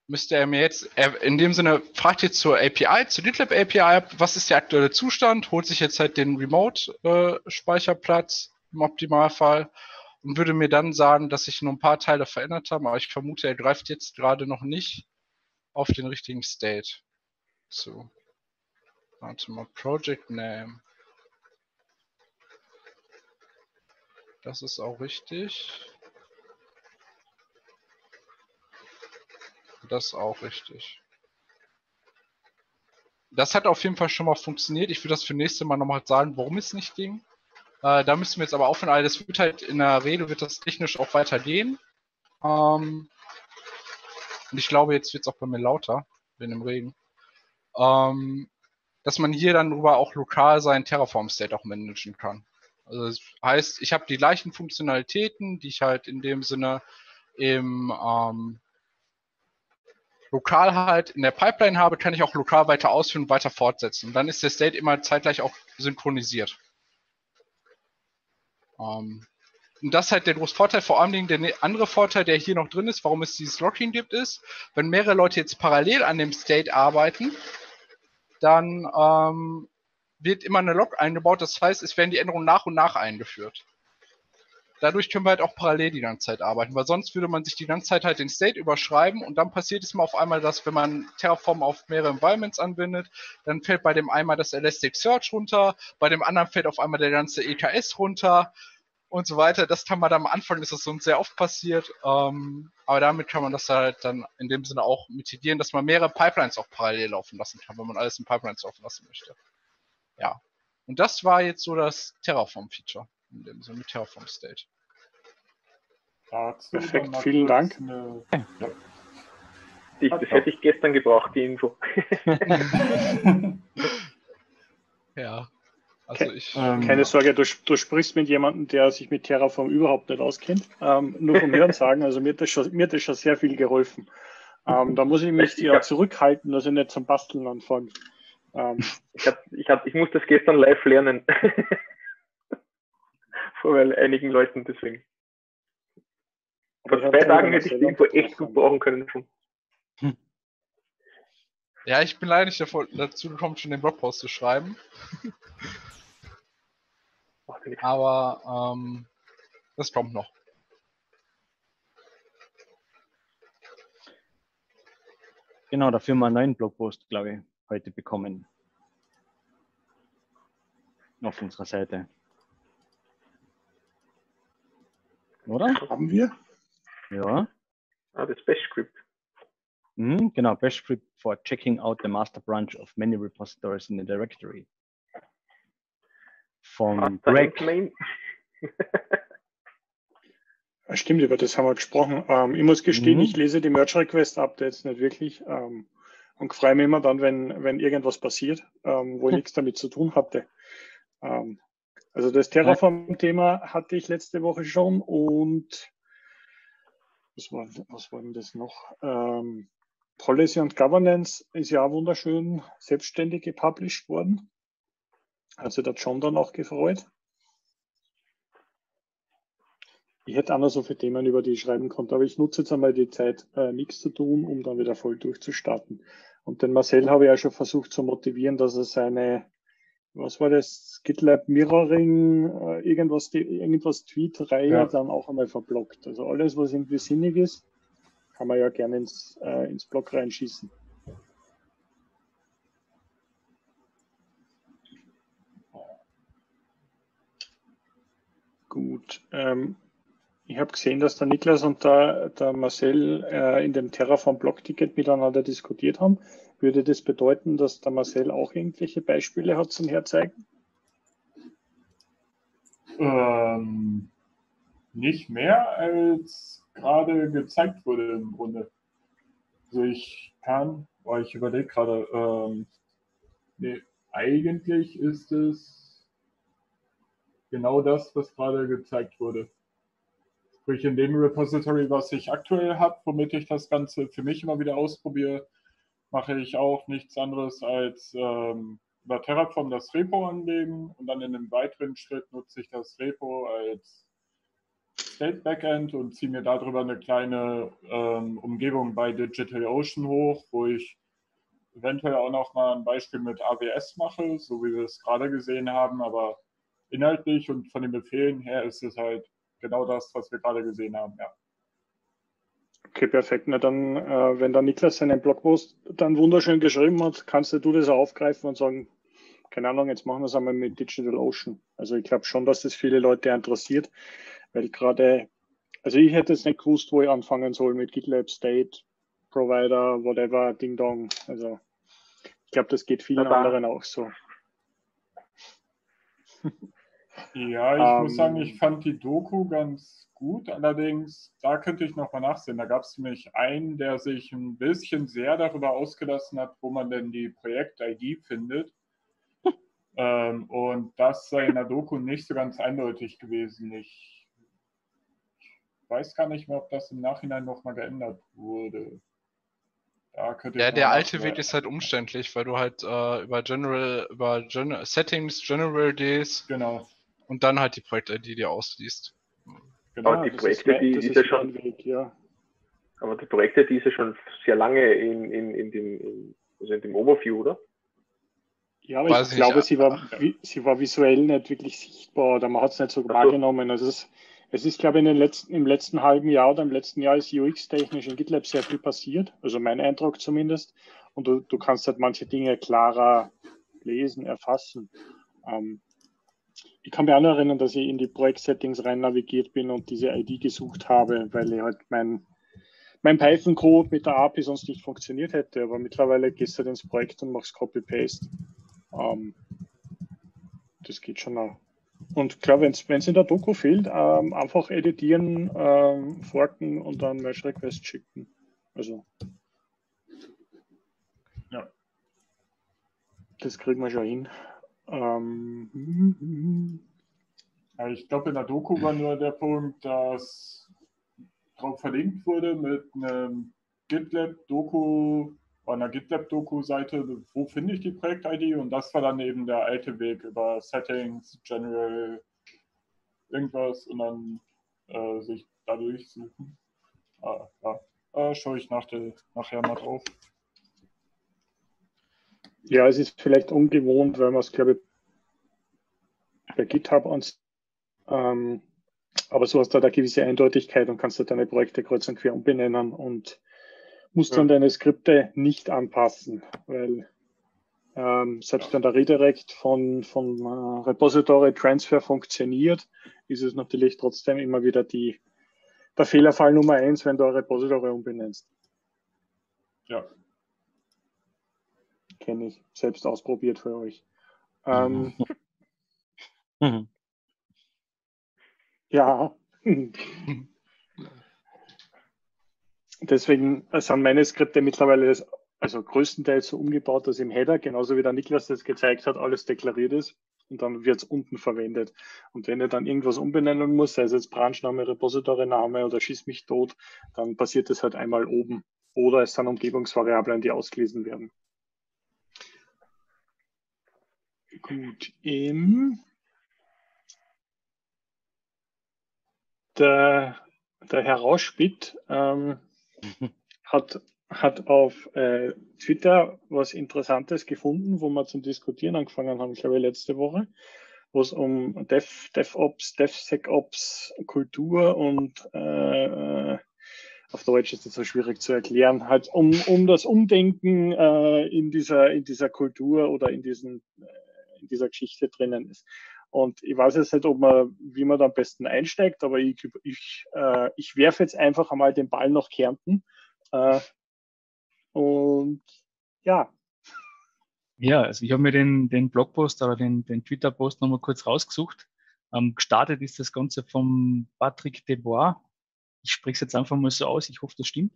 müsste er mir jetzt, er, in dem Sinne, fragt jetzt zur API, zur GitLab API, was ist der aktuelle Zustand, holt sich jetzt halt den Remote-Speicherplatz äh, im Optimalfall und würde mir dann sagen, dass sich nur ein paar Teile verändert haben, aber ich vermute, er greift jetzt gerade noch nicht auf den richtigen State. So. Warte mal, Project Name. Das ist auch richtig. Das ist auch richtig. Das hat auf jeden Fall schon mal funktioniert. Ich würde das für nächste Mal nochmal sagen, warum es nicht ging. Äh, da müssen wir jetzt aber aufhören. Also das wird halt in der Rede wird das technisch auch weitergehen. Ähm, und ich glaube, jetzt wird es auch bei mir lauter, bin im Regen, ähm, dass man hier dann über auch lokal seinen Terraform-State auch managen kann. Also das heißt, ich habe die gleichen Funktionalitäten, die ich halt in dem Sinne im ähm, lokal halt in der Pipeline habe, kann ich auch lokal weiter ausführen und weiter fortsetzen. Und dann ist der State immer zeitgleich auch synchronisiert. Ähm, und das ist halt der große Vorteil. Vor allen Dingen der ne-, andere Vorteil, der hier noch drin ist, warum es dieses Locking gibt, ist, wenn mehrere Leute jetzt parallel an dem State arbeiten, dann ähm, wird immer eine Log eingebaut. Das heißt, es werden die Änderungen nach und nach eingeführt dadurch können wir halt auch parallel die ganze Zeit arbeiten, weil sonst würde man sich die ganze Zeit halt den State überschreiben und dann passiert es mal auf einmal, dass wenn man Terraform auf mehrere Environments anbindet, dann fällt bei dem einmal das Elasticsearch runter, bei dem anderen fällt auf einmal der ganze EKS runter und so weiter. Das kann man dann am Anfang, ist das uns sehr oft passiert, ähm, aber damit kann man das halt dann in dem Sinne auch mitigieren, dass man mehrere Pipelines auch parallel laufen lassen kann, wenn man alles in Pipelines laufen lassen möchte. Ja. Und das war jetzt so das Terraform-Feature in dem Sinne mit Terraform State. Dazu Perfekt, vielen Dank. Eine, ja. ich, das hätte ich gestern gebraucht, die Info. ja. Also ich, ähm, Keine Sorge, du, du, sprichst mit jemandem, der sich mit Terraform überhaupt nicht auskennt. Ähm, nur vom Hören sagen, also mir hat, das schon, mir hat das schon sehr viel geholfen. Ähm, da muss ich mich ja zurückhalten, dass ich nicht zum Basteln anfange. Ähm, ich, hab, ich, hab, ich muss das gestern live lernen. Vor einigen Leuten deswegen. Vor zwei Tagen hätte ich die Info echt gut brauchen können schon. Hm. Ja, ich bin leider nicht davor, dazu gekommen, schon den Blogpost zu schreiben. Aber ähm, das kommt noch. Genau, dafür wir einen neuen Blogpost, glaube ich, heute bekommen. Auf unserer Seite. Oder? Haben wir? Ja. Ah, das Bash Script. Mhm, genau, Bash Script for checking out the master branch of many repositories in the directory. Von Greg. Stimmt, über das haben wir gesprochen. Ähm, ich muss gestehen, mhm. ich lese die Merge Request Updates nicht wirklich ähm, und freue mich immer dann, wenn, wenn irgendwas passiert, ähm, wo ich nichts damit zu tun hatte. Ähm, also das Terraform-Thema hatte ich letzte Woche schon und was war, was war denn das noch? Ähm, Policy und Governance ist ja auch wunderschön selbstständig gepublished worden. Also der John dann auch gefreut. Ich hätte auch noch so viele Themen, über die ich schreiben konnte, aber ich nutze jetzt einmal die Zeit, äh, nichts zu tun, um dann wieder voll durchzustarten. Und den Marcel habe ich ja schon versucht zu motivieren, dass er seine was war das, GitLab Mirroring, äh, irgendwas, die, irgendwas Tweet-Reihe ja. dann auch einmal verblockt. Also alles, was irgendwie sinnig ist, kann man ja gerne ins, äh, ins Blog reinschießen. Gut. Ähm, ich habe gesehen, dass der Niklas und der, der Marcel äh, in dem Terraform-Blog-Ticket miteinander diskutiert haben. Würde das bedeuten, dass der Marcel auch irgendwelche Beispiele hat zum Herzeigen? Ähm, nicht mehr, als gerade gezeigt wurde im Grunde. Also ich kann, weil ich überlege gerade, ähm, nee, eigentlich ist es genau das, was gerade gezeigt wurde. Sprich, in dem Repository, was ich aktuell habe, womit ich das Ganze für mich immer wieder ausprobiere, mache ich auch nichts anderes als ähm, über Terraform das Repo anlegen und dann in einem weiteren Schritt nutze ich das Repo als State Backend und ziehe mir darüber eine kleine ähm, Umgebung bei DigitalOcean hoch, wo ich eventuell auch noch mal ein Beispiel mit AWS mache, so wie wir es gerade gesehen haben, aber inhaltlich und von den Befehlen her ist es halt genau das, was wir gerade gesehen haben, ja. Okay, perfekt. Na dann, äh, wenn der Niklas seinen Blogpost dann wunderschön geschrieben hat, kannst du das aufgreifen und sagen, keine Ahnung, jetzt machen wir es einmal mit DigitalOcean. Also ich glaube schon, dass das viele Leute interessiert, weil gerade, also ich hätte jetzt nicht gewusst, wo ich anfangen soll mit GitLab State, Provider, whatever, Ding Dong. Also ich glaube, das geht vielen anderen auch so. Ja, ich ähm, muss sagen, ich fand die Doku ganz gut. Allerdings, da könnte ich nochmal nachsehen. Da gab es nämlich einen, der sich ein bisschen sehr darüber ausgelassen hat, wo man denn die Projekt-ID findet. ähm, und das sei in der Doku nicht so ganz eindeutig gewesen. Ich weiß gar nicht mehr, ob das im Nachhinein nochmal geändert wurde. ja, der alte Weg ist halt umständlich, weil du halt äh, über General, über Gen Settings, General Days genau. Und dann halt die Projekt-ID dir ausliest. Genau, aber die Projekte, die ist, ist ja schon, Weg, ja. aber die Projekte, die ist ja schon sehr lange in, in, in, dem, in, also in dem Overview, oder? Ja, aber Weiß ich glaube, sie war, sie war visuell nicht wirklich sichtbar oder man hat es nicht so Ach wahrgenommen. Also es, es ist, glaube ich, in den letzten, im letzten halben Jahr oder im letzten Jahr ist UX-technisch in GitLab sehr viel passiert. Also mein Eindruck zumindest. Und du, du kannst halt manche Dinge klarer lesen, erfassen. Ähm, ich kann mich auch noch erinnern, dass ich in die Projekt-Settings rein navigiert bin und diese ID gesucht habe, weil ich halt mein, mein Python-Code mit der API sonst nicht funktioniert hätte. Aber mittlerweile gehst du halt ins Projekt und machst Copy-Paste. Ähm, das geht schon auch. Und klar, wenn es in der Doku fehlt, ähm, einfach editieren, ähm, forken und dann Merge-Request schicken. Also. Ja. Das kriegen wir schon hin. Ähm, ja, ich glaube, in der Doku war nur der Punkt, dass drauf verlinkt wurde mit einem GitLab-Doku, einer GitLab-Doku-Seite, wo finde ich die Projekt-ID und das war dann eben der alte Weg über Settings, General, irgendwas und dann äh, sich dadurch suchen. Ah, ja, äh, schaue ich nach der, nachher mal drauf. Ja, es ist vielleicht ungewohnt, weil man es, glaube ich, bei GitHub ans, ähm, aber so hast du da eine gewisse Eindeutigkeit und kannst du deine Projekte kreuz und quer umbenennen und musst ja. dann deine Skripte nicht anpassen, weil ähm, selbst wenn der Redirect von, von äh, Repository Transfer funktioniert, ist es natürlich trotzdem immer wieder die, der Fehlerfall Nummer eins, wenn du ein Repository umbenennst. Ja, kenne ich, selbst ausprobiert für euch. Ähm, mhm. ja. Deswegen sind meine Skripte mittlerweile das, also größtenteils so umgebaut, dass im Header, genauso wie der Niklas das gezeigt hat, alles deklariert ist und dann wird es unten verwendet. Und wenn ihr dann irgendwas umbenennen muss, sei es jetzt Branchname, Repository-Name oder Schieß mich tot, dann passiert das halt einmal oben. Oder es sind Umgebungsvariablen, die ausgelesen werden. Gut, im. Der, der Herr Rauschbitt ähm, hat, hat auf äh, Twitter was Interessantes gefunden, wo wir zum Diskutieren angefangen haben, glaube ich, letzte Woche, wo es um Dev, DevOps, DevSecOps, Kultur und äh, auf Deutsch ist das so schwierig zu erklären, halt um, um das Umdenken äh, in, dieser, in dieser Kultur oder in diesen in dieser Geschichte drinnen ist. Und ich weiß jetzt nicht, ob man, wie man da am besten einsteigt, aber ich, ich, äh, ich werfe jetzt einfach einmal den Ball nach Kärnten. Äh, und ja. Ja, also ich habe mir den, den Blogpost oder den, den Twitter-Post nochmal kurz rausgesucht. Ähm, gestartet ist das Ganze vom Patrick Debois. Ich spreche es jetzt einfach mal so aus, ich hoffe, das stimmt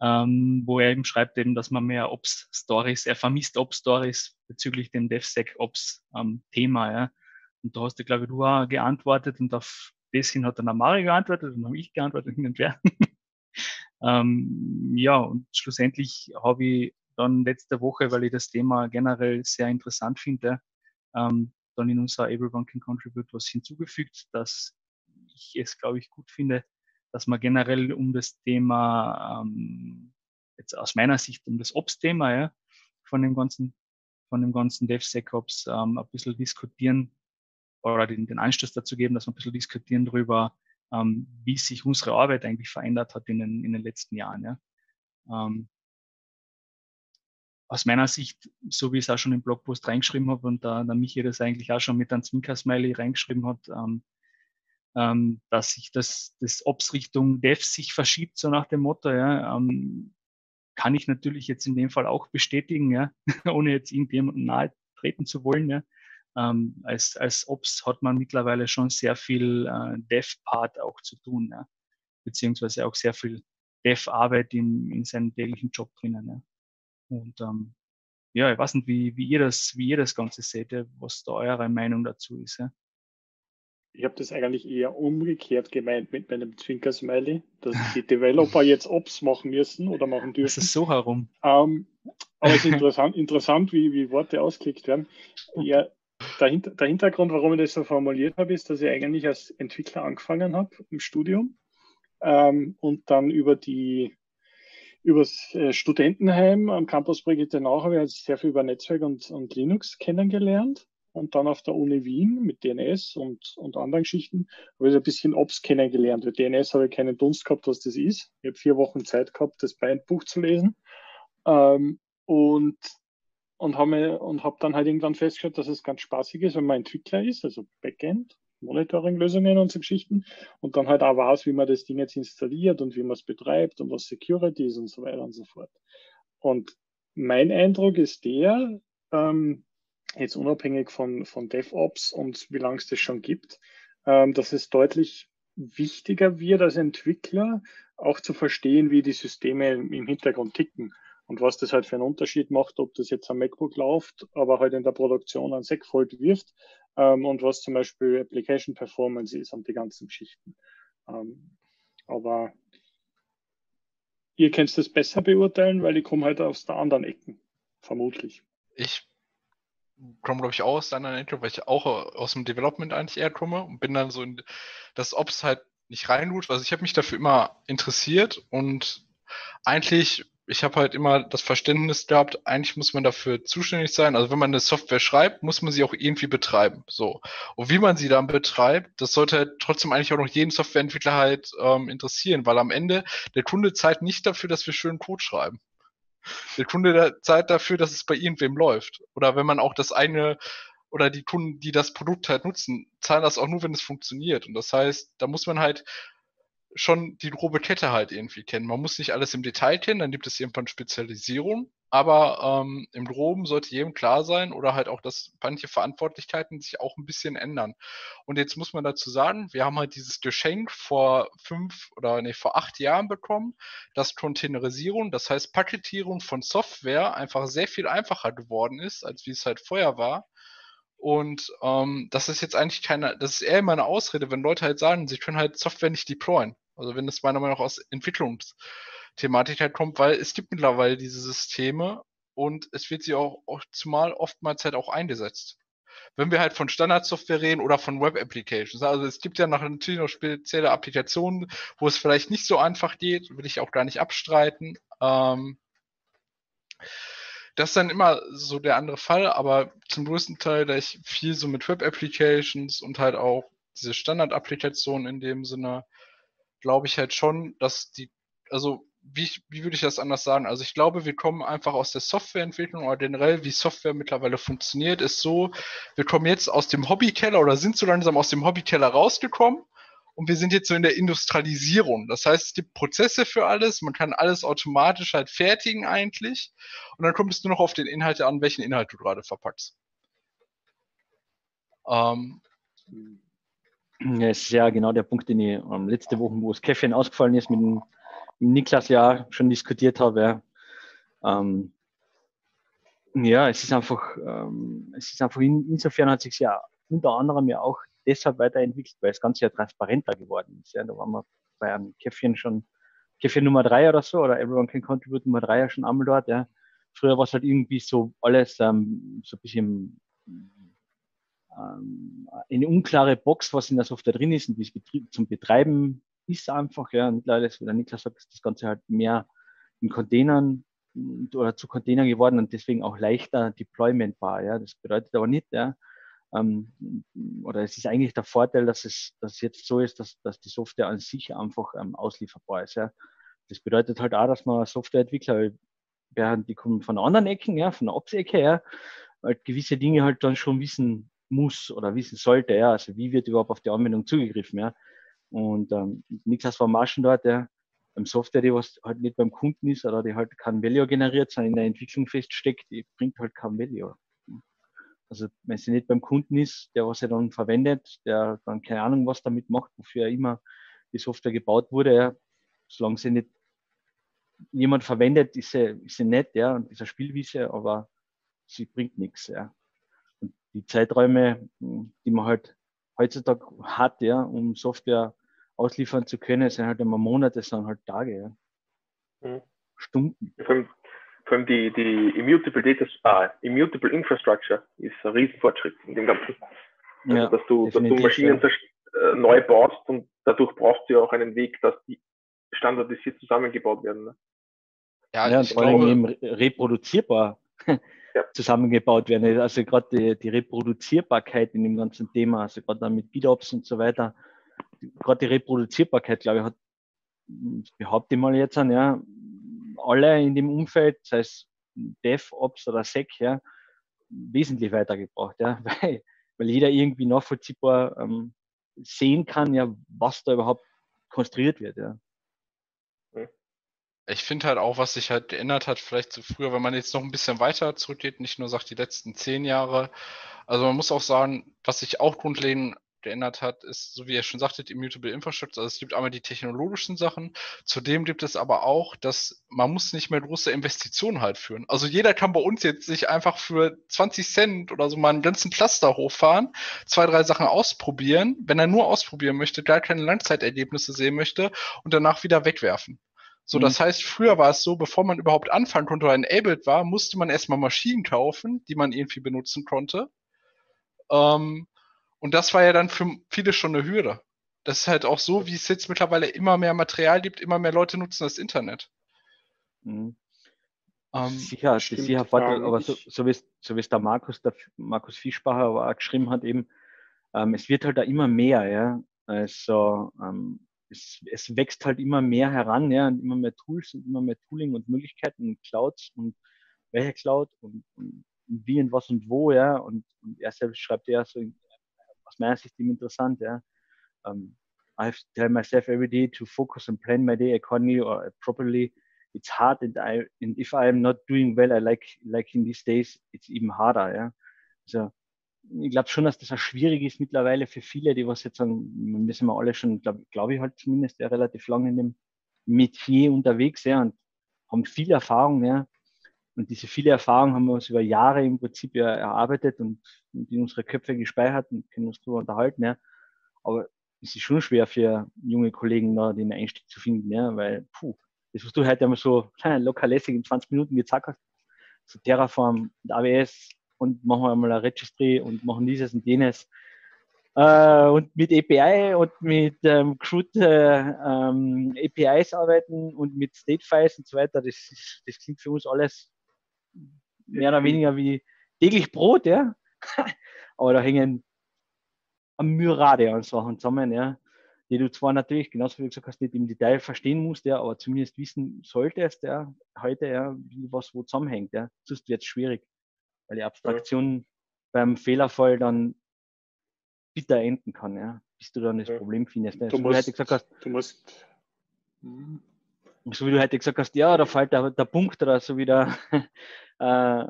ähm, wo er eben schreibt eben, dass man mehr Ops-Stories, er vermisst Ops-Stories bezüglich dem DevSec-Ops-Thema. Ja. Und da hast du, glaube ich, du auch geantwortet und auf das hin hat dann Amari geantwortet und habe ich geantwortet hin und her. ähm, ja, und schlussendlich habe ich dann letzte Woche, weil ich das Thema generell sehr interessant finde, ähm, dann in unser Everyone Can Contribute was hinzugefügt, dass ich es, glaube ich, gut finde, dass man generell um das Thema, ähm, jetzt aus meiner Sicht um das Ops-Thema ja, von dem ganzen, von dem ganzen DevSecOps ähm, ein bisschen diskutieren oder den, den Anstoß dazu geben, dass wir ein bisschen diskutieren darüber, ähm, wie sich unsere Arbeit eigentlich verändert hat in den, in den letzten Jahren. Ja. Ähm, aus meiner Sicht, so wie ich es auch schon im Blogpost reingeschrieben habe und da, da Michi das eigentlich auch schon mit einem Zwinker-Smiley reingeschrieben hat, ähm, ähm, dass sich das, das Ops Richtung Dev sich verschiebt, so nach dem Motto, ja, ähm, kann ich natürlich jetzt in dem Fall auch bestätigen, ja, ohne jetzt irgendjemandem nahe treten zu wollen, ja. ähm, als, als Ops hat man mittlerweile schon sehr viel äh, Dev-Part auch zu tun, ja. beziehungsweise auch sehr viel Dev-Arbeit in, in seinem täglichen Job drinnen. Ja. Und ähm, ja, ich weiß nicht, wie, wie, ihr das, wie ihr das Ganze seht, was da eure Meinung dazu ist. Ja. Ich habe das eigentlich eher umgekehrt gemeint mit meinem Zwinker-Smiley, dass die Developer jetzt Ops machen müssen oder machen dürfen. Das ist so herum. Ähm, aber es ist interessant, interessant wie, wie Worte ausgelegt werden. Ja, der, der, Hintergrund, warum ich das so formuliert habe, ist, dass ich eigentlich als Entwickler angefangen habe im Studium ähm, und dann über die übers äh, Studentenheim am Campus Brigitte Nach habe ich jetzt sehr viel über Netzwerk und, und Linux kennengelernt. Und dann auf der Uni Wien mit DNS und, und anderen Geschichten habe ich ein bisschen Ops kennengelernt. Mit DNS habe ich keinen Dunst gehabt, was das ist. Ich habe vier Wochen Zeit gehabt, das Bindbuch zu lesen. Ähm, und und habe hab dann halt irgendwann festgestellt, dass es ganz spaßig ist, wenn man Entwickler ist, also Backend, Monitoring-Lösungen und so Geschichten und dann halt auch weiß, wie man das Ding jetzt installiert und wie man es betreibt und was Security ist und so weiter und so fort. Und mein Eindruck ist der, ähm, jetzt unabhängig von, von DevOps und wie lange es das schon gibt, ähm, dass es deutlich wichtiger wird als Entwickler, auch zu verstehen, wie die Systeme im Hintergrund ticken und was das halt für einen Unterschied macht, ob das jetzt am MacBook läuft, aber halt in der Produktion ein Segfold wirft ähm, und was zum Beispiel Application Performance ist und die ganzen Geschichten. Ähm, aber ihr könnt das besser beurteilen, weil ich komme halt aus der anderen Ecken, vermutlich. Ich komme, glaube ich, auch aus deiner Ecke, weil ich auch aus dem Development eigentlich eher komme und bin dann so in das Ops halt nicht reintut. Also ich habe mich dafür immer interessiert und eigentlich ich habe halt immer das Verständnis gehabt, eigentlich muss man dafür zuständig sein. Also wenn man eine Software schreibt, muss man sie auch irgendwie betreiben. So. Und wie man sie dann betreibt, das sollte halt trotzdem eigentlich auch noch jeden Softwareentwickler halt ähm, interessieren, weil am Ende der Kunde zahlt nicht dafür, dass wir schönen Code schreiben. Der Kunde zahlt dafür, dass es bei irgendwem läuft. Oder wenn man auch das eine oder die Kunden, die das Produkt halt nutzen, zahlen das auch nur, wenn es funktioniert. Und das heißt, da muss man halt schon die grobe Kette halt irgendwie kennen. Man muss nicht alles im Detail kennen, dann gibt es irgendwann Spezialisierung, aber ähm, im Groben sollte jedem klar sein oder halt auch, dass manche Verantwortlichkeiten sich auch ein bisschen ändern. Und jetzt muss man dazu sagen, wir haben halt dieses Geschenk vor fünf oder nee, vor acht Jahren bekommen, dass Containerisierung, das heißt Paketierung von Software einfach sehr viel einfacher geworden ist, als wie es halt vorher war. Und ähm, das ist jetzt eigentlich keine, das ist eher immer eine Ausrede, wenn Leute halt sagen, sie können halt Software nicht deployen. Also wenn es meiner Meinung nach aus Entwicklungsthematik halt kommt, weil es gibt mittlerweile diese Systeme und es wird sie auch, auch zumal oftmals halt auch eingesetzt. Wenn wir halt von Standardsoftware reden oder von Web-Applications. Also es gibt ja noch natürlich noch spezielle Applikationen, wo es vielleicht nicht so einfach geht, will ich auch gar nicht abstreiten. Ähm, das ist dann immer so der andere Fall, aber zum größten Teil, da ich viel so mit Web-Applications und halt auch diese Standard-Applikationen in dem Sinne glaube ich halt schon, dass die, also wie, wie würde ich das anders sagen? Also ich glaube, wir kommen einfach aus der Softwareentwicklung oder generell, wie Software mittlerweile funktioniert, ist so, wir kommen jetzt aus dem Hobbykeller oder sind so langsam aus dem Hobbykeller rausgekommen und wir sind jetzt so in der Industrialisierung. Das heißt, es gibt Prozesse für alles, man kann alles automatisch halt fertigen eigentlich und dann kommt es nur noch auf den Inhalt an, welchen Inhalt du gerade verpackst. Ähm, es ist ja genau der Punkt, den ich ähm, letzte Woche, wo das Käffchen ausgefallen ist, mit dem, Niklas ja schon diskutiert habe. Ja. Ähm, ja, es ist einfach, ähm, es ist einfach in, insofern hat sich ja unter anderem ja auch deshalb weiterentwickelt, weil das Ganze ja transparenter geworden ist. Ja. Da waren wir bei einem Käffchen schon, Käffchen Nummer drei oder so, oder Everyone Can Contribute Nummer drei ja schon einmal dort. Ja. Früher war es halt irgendwie so alles ähm, so ein bisschen eine unklare Box, was in der Software drin ist und wie es zum Betreiben ist einfach. Ja, mittlerweile ist, wie der Niklas sagt, ist das Ganze halt mehr in Containern oder zu Containern geworden und deswegen auch leichter deploymentbar. Ja, das bedeutet aber nicht, ja, ähm, oder es ist eigentlich der Vorteil, dass es, dass es jetzt so ist, dass, dass die Software an sich einfach ähm, auslieferbar ist. Ja. Das bedeutet halt auch, dass man Softwareentwickler, die kommen von anderen Ecken, ja, von der Ops-Ecke her, halt gewisse Dinge halt dann schon wissen muss oder wissen sollte, ja, also wie wird überhaupt auf die Anwendung zugegriffen, ja. Und ähm, nichts als Maschen dort, ja, beim Software, die was halt nicht beim Kunden ist oder die halt kein Value generiert, sondern in der Entwicklung feststeckt, die bringt halt kein Value. Also wenn sie nicht beim Kunden ist, der was er dann verwendet, der dann keine Ahnung was damit macht, wofür er immer die Software gebaut wurde, ja, solange sie nicht jemand verwendet, ist sie, ist sie nett, ja, und dieser Spielwiese, aber sie bringt nichts, ja. Die Zeiträume, die man halt heutzutage hat, ja, um Software ausliefern zu können, sind halt immer Monate, sind halt Tage, ja. Mhm. Stunden. Vor allem, vor allem, die, die Immutable Data, ah, Immutable Infrastructure ist ein Riesenfortschritt in dem Ganzen. Also, ja, dass du, dass du Maschinen ja. Äh, neu baust und dadurch brauchst du ja auch einen Weg, dass die standardisiert zusammengebaut werden. Ne? Ja, ja vor allem eben reproduzierbar ja. zusammengebaut werden. Also gerade die, die, Reproduzierbarkeit in dem ganzen Thema, also gerade dann mit GitOps und so weiter, gerade die Reproduzierbarkeit, glaube ich, hat, behaupte ich mal jetzt an, ja, alle in dem Umfeld, sei es DevOps oder Sec, ja, wesentlich weitergebracht, ja, weil, weil jeder irgendwie nachvollziehbar ähm, sehen kann, ja, was da überhaupt konstruiert wird, ja ich finde halt auch, was sich halt geändert hat, vielleicht zu früher, wenn man jetzt noch ein bisschen weiter zurückgeht, nicht nur sagt die letzten zehn Jahre. Also man muss auch sagen, was sich auch grundlegend geändert hat, ist, so wie ihr schon sagtet, Immutable Infrastructure. Also es gibt einmal die technologischen Sachen. Zudem gibt es aber auch, dass man muss nicht mehr große Investitionen halt führen. Also jeder kann bei uns jetzt sich einfach für 20 Cent oder so mal einen ganzen Cluster hochfahren, zwei, drei Sachen ausprobieren, wenn er nur ausprobieren möchte, gar keine Langzeitergebnisse sehen möchte und danach wieder wegwerfen. So, das mhm. heißt, früher war es so, bevor man überhaupt anfangen konnte oder enabled war, musste man erstmal Maschinen kaufen, die man irgendwie benutzen konnte. Ähm, und das war ja dann für viele schon eine Hürde. Das ist halt auch so, wie es jetzt mittlerweile immer mehr Material gibt, immer mehr Leute nutzen das Internet. Mhm. Ähm, sicher, sicher Vorteil, aber so, so wie es so der Markus, der Markus Fischbacher auch geschrieben hat, eben, ähm, es wird halt da immer mehr, ja. Also ähm, es, es wächst halt immer mehr heran, ja, und immer mehr Tools und immer mehr Tooling und Möglichkeiten und Clouds und welche Cloud und, und, wie und was und wo, ja. Und, und er selbst schreibt ja so aus meiner Sicht ihm interessant, ja. Um, I have to tell myself every day to focus and plan my day accordingly or properly. It's hard and I and if I am not doing well, I like like in these days, it's even harder, ja. Also ich glaube schon, dass das auch schwierig ist mittlerweile für viele, die was jetzt sagen, wir sind wir alle schon, glaube glaub ich halt zumindest, ja, relativ lange in dem Metier unterwegs, ja, und haben viel Erfahrung, ja. Und diese viele Erfahrung haben wir uns über Jahre im Prinzip ja erarbeitet und, in unsere Köpfe gespeichert und können uns darüber unterhalten, ja. Aber es ist schon schwer für junge Kollegen da den Einstieg zu finden, ja, weil, puh, das, was du heute einmal so locker lässig in 20 Minuten gezeigt hast, so Terraform und AWS, und machen wir mal ein Registry und machen dieses und jenes. Äh, und mit API und mit ähm, CRUD äh, ähm, APIs arbeiten und mit State-Files und so weiter, das, ist, das klingt für uns alles mehr oder weniger wie täglich Brot, ja. Aber da hängen eine Myrade an Sachen zusammen, ja, die du zwar natürlich, genauso wie du gesagt hast, nicht im Detail verstehen musst, ja, aber zumindest wissen solltest, ja, heute, ja, wie was wo zusammenhängt, ja. Sonst wird es schwierig weil die Abstraktion ja. beim Fehlerfall dann bitter enden kann, ja, bis du dann das ja. Problem findest. Du, so musst, gesagt hast, du musst, hm. so wie du heute gesagt hast, ja, da fällt der, der Punkt oder so wie der, äh,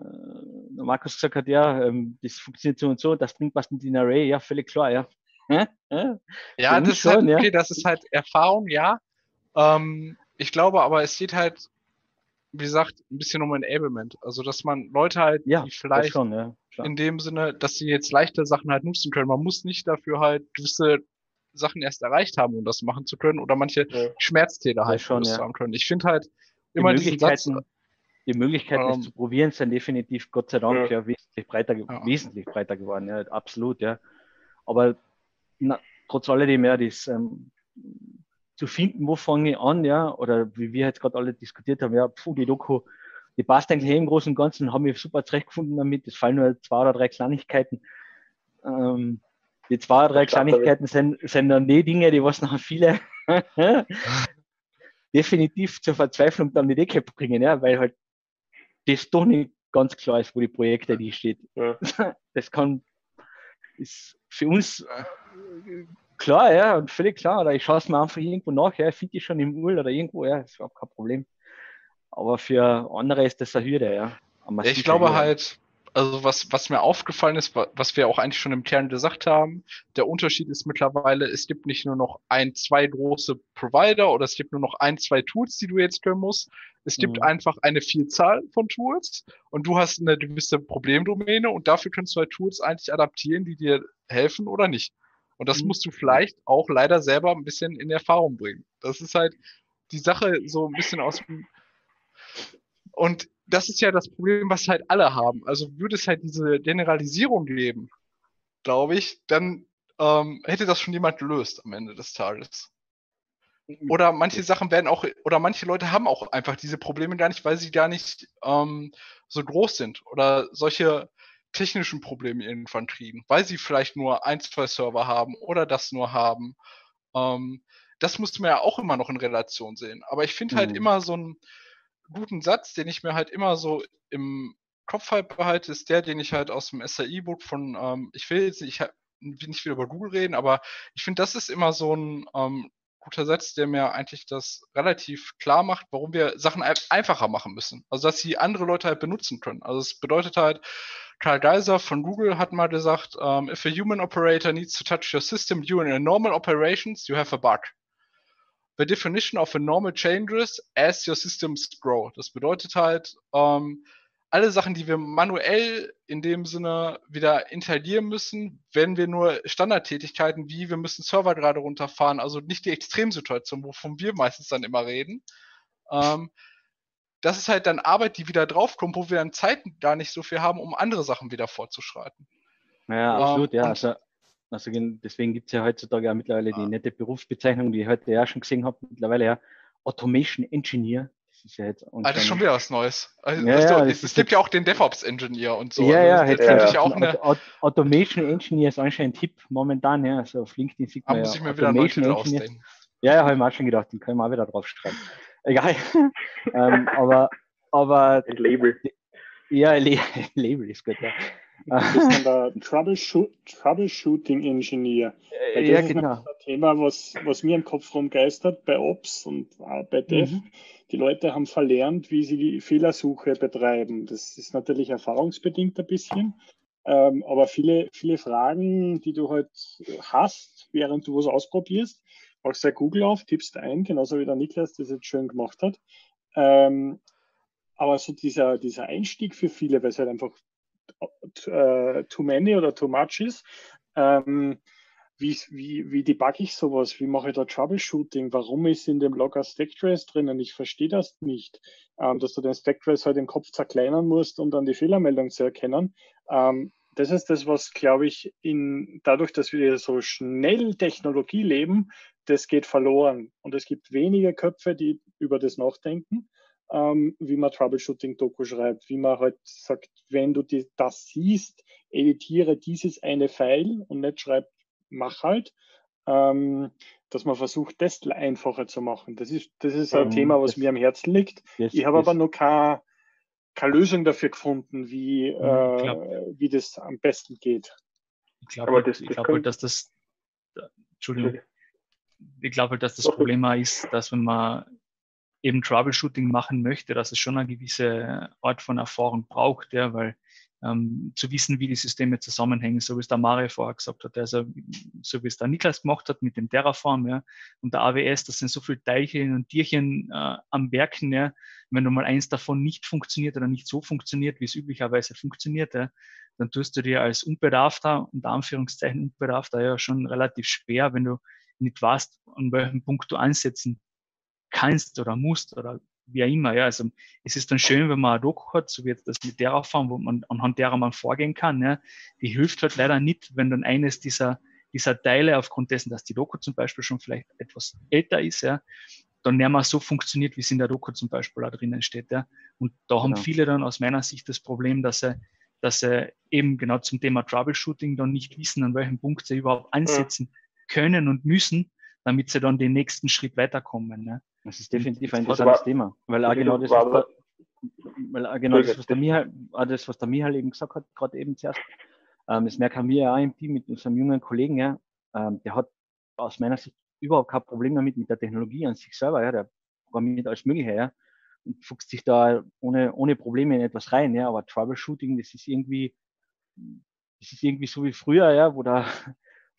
Markus gesagt hat, ja, ähm, das funktioniert so und so, das bringt was mit den Array, ja, völlig klar, ja. Ja, das ist schon, halt, okay, ja. das ist halt Erfahrung, ja. Ähm, ich glaube aber, es geht halt wie gesagt, ein bisschen um Enablement. Also, dass man Leute halt, ja, die vielleicht schon, ja, in dem Sinne, dass sie jetzt leichte Sachen halt nutzen können. Man muss nicht dafür halt gewisse Sachen erst erreicht haben, um das machen zu können, oder manche ja. Schmerztäler halt schon, ja. haben können. Ich finde halt immer die Möglichkeiten, Satz, die Möglichkeiten, ähm, zu probieren, sind definitiv Gott sei Dank ja, wesentlich breiter, wesentlich breiter geworden. Ja, absolut, ja. Aber na, trotz alledem, ja, das ähm, zu finden, wo fange ich an, ja, oder wie wir jetzt gerade alle diskutiert haben, ja, puh, die Doku, die passt eigentlich im Großen und Ganzen, haben wir super zurechtgefunden damit. Es fallen nur zwei oder drei Kleinigkeiten. Ähm, die zwei oder drei Kleinigkeiten sind, sind dann die Dinge, die was nachher viele definitiv zur Verzweiflung dann die Decke bringen, ja, weil halt das doch nicht ganz klar ist, wo die Projekte die steht. Ja. Das kann, ist für uns Klar, ja, und völlig klar. Oder ich schaue es mir einfach irgendwo nach, ja, finde ich schon im Url oder irgendwo, ja, ist überhaupt kein Problem. Aber für andere ist das eine Hürde, ja. ja ich glaube Hürde. halt, Also was, was mir aufgefallen ist, was wir auch eigentlich schon im Kern gesagt haben, der Unterschied ist mittlerweile, es gibt nicht nur noch ein, zwei große Provider oder es gibt nur noch ein, zwei Tools, die du jetzt können musst. Es gibt mhm. einfach eine Vielzahl von Tools und du hast eine gewisse Problemdomäne und dafür kannst du halt Tools eigentlich adaptieren, die dir helfen oder nicht. Und das mhm. musst du vielleicht auch leider selber ein bisschen in Erfahrung bringen. Das ist halt die Sache so ein bisschen aus dem und das ist ja das Problem, was halt alle haben. Also würde es halt diese Generalisierung geben, glaube ich, dann ähm, hätte das schon jemand gelöst am Ende des Tages. Mhm. Oder manche Sachen werden auch, oder manche Leute haben auch einfach diese Probleme gar nicht, weil sie gar nicht ähm, so groß sind oder solche technischen Probleme irgendwann kriegen, weil sie vielleicht nur ein, zwei Server haben oder das nur haben. Ähm, das muss man ja auch immer noch in Relation sehen. Aber ich finde halt mhm. immer so ein, guten Satz, den ich mir halt immer so im Kopf halt behalte, ist der, den ich halt aus dem SAI-Book von, ähm, ich will jetzt nicht, ich will nicht wieder über Google reden, aber ich finde, das ist immer so ein ähm, guter Satz, der mir eigentlich das relativ klar macht, warum wir Sachen einfacher machen müssen. Also, dass sie andere Leute halt benutzen können. Also, es bedeutet halt, Karl Geiser von Google hat mal gesagt, um, if a human operator needs to touch your system during a normal operations, you have a bug the definition of a normal changes as your systems grow. Das bedeutet halt, ähm, alle Sachen, die wir manuell in dem Sinne wieder integrieren müssen, wenn wir nur Standardtätigkeiten wie wir müssen Server gerade runterfahren, also nicht die Extremsituation, wovon wir meistens dann immer reden. Ähm, das ist halt dann Arbeit, die wieder draufkommt, wo wir dann Zeit gar nicht so viel haben, um andere Sachen wieder fortzuschreiten. Ja, absolut, ähm, ja. Also also deswegen gibt es ja heutzutage auch mittlerweile die nette Berufsbezeichnung, die ich heute ja schon gesehen habe, mittlerweile ja Automation Engineer. Das ist ja jetzt ah, das ist schon wieder was Neues. Also, ja, ja, es, es gibt ja auch den DevOps Engineer und so. Ja, also ja, das ja, ja. Ich auch eine Automation Engineer ist anscheinend ein Tipp momentan, ja. Also auf LinkedIn sieht man. Da muss ich mir wieder einen Titel ausdenken. Ja, ja, habe ich mir auch schon gedacht, den können wir auch wieder draufschreiben. Egal. ähm, aber, aber. Ein Label. Ja, Label ist gut, ja. Das ist der Troubleshoot, Troubleshooting Engineer. Weil das ja, ist genau. ein Thema, was, was mir im Kopf rumgeistert bei Ops und bei Dev. Mhm. Die Leute haben verlernt, wie sie die Fehlersuche betreiben. Das ist natürlich erfahrungsbedingt ein bisschen. Ähm, aber viele, viele Fragen, die du halt hast, während du was ausprobierst, machst du Google auf, tippst ein, genauso wie der Niklas das jetzt schön gemacht hat. Ähm, aber so dieser, dieser Einstieg für viele, weil es halt einfach äh, too many oder too much ist. Ähm, wie, wie, wie debugge ich sowas? Wie mache ich da Troubleshooting? Warum ist in dem Logger Stacktrace drinnen? Ich verstehe das nicht, ähm, dass du den Stacktrace halt im Kopf zerkleinern musst, um dann die Fehlermeldung zu erkennen. Ähm, das ist das, was, glaube ich, in, dadurch, dass wir so schnell Technologie leben, das geht verloren. Und es gibt wenige Köpfe, die über das nachdenken ähm, wie man Troubleshooting-Doku schreibt, wie man halt sagt, wenn du die, das siehst, editiere dieses eine File und nicht schreib, mach halt, ähm, dass man versucht, das einfacher zu machen. Das ist, das ist ein mhm, Thema, was mir am Herzen liegt. Das, ich habe aber noch keine, keine Lösung dafür gefunden, wie, mhm, äh, wie das am besten geht. Ich glaube, halt, das, ich glaube halt, dass das, Entschuldigung, ich glaube halt, dass das Problem ist, dass wenn man eben Troubleshooting machen möchte, dass es schon eine gewisse Art von Erfahrung braucht, ja, weil ähm, zu wissen, wie die Systeme zusammenhängen, so wie es der Mario vorher gesagt hat, also so wie es der Niklas gemacht hat mit dem Terraform ja, und der AWS, das sind so viele Teilchen und Tierchen äh, am Werken, ja, wenn du mal eins davon nicht funktioniert oder nicht so funktioniert, wie es üblicherweise funktioniert, ja, dann tust du dir als Unbedarfter, unter Anführungszeichen Unbedarfter, ja schon relativ schwer, wenn du nicht weißt, an welchem Punkt du ansetzen kannst oder musst oder wie auch immer. Ja, also es ist dann schön, wenn man ein Doku hat, so wie jetzt das mit Terraform, wo man anhand derer man vorgehen kann. Ja, die hilft halt leider nicht, wenn dann eines dieser, dieser Teile aufgrund dessen, dass die Doku zum Beispiel schon vielleicht etwas älter ist, ja, dann nicht mehr so funktioniert, wie es in der Doku zum Beispiel da drinnen steht. Ja. Und da haben genau. viele dann aus meiner Sicht das Problem, dass sie, dass sie eben genau zum Thema Troubleshooting dann nicht wissen, an welchem Punkt sie überhaupt ansetzen ja. Können und müssen, damit sie dann den nächsten Schritt weiterkommen. Ne? Das ist definitiv ein interessantes Thema, weil auch genau das, was der, weil auch genau das, was der Michael, das, was der Michael eben gesagt hat, gerade eben zuerst, ähm, das merken wir ja auch im Team mit unserem jungen Kollegen, ja, ähm, der hat aus meiner Sicht überhaupt kein Problem damit mit der Technologie an sich selber, ja, der programmiert alles Mögliche, ja. und fuchst sich da ohne, ohne Probleme in etwas rein, ja, aber Troubleshooting, das ist irgendwie, das ist irgendwie so wie früher, ja, wo der,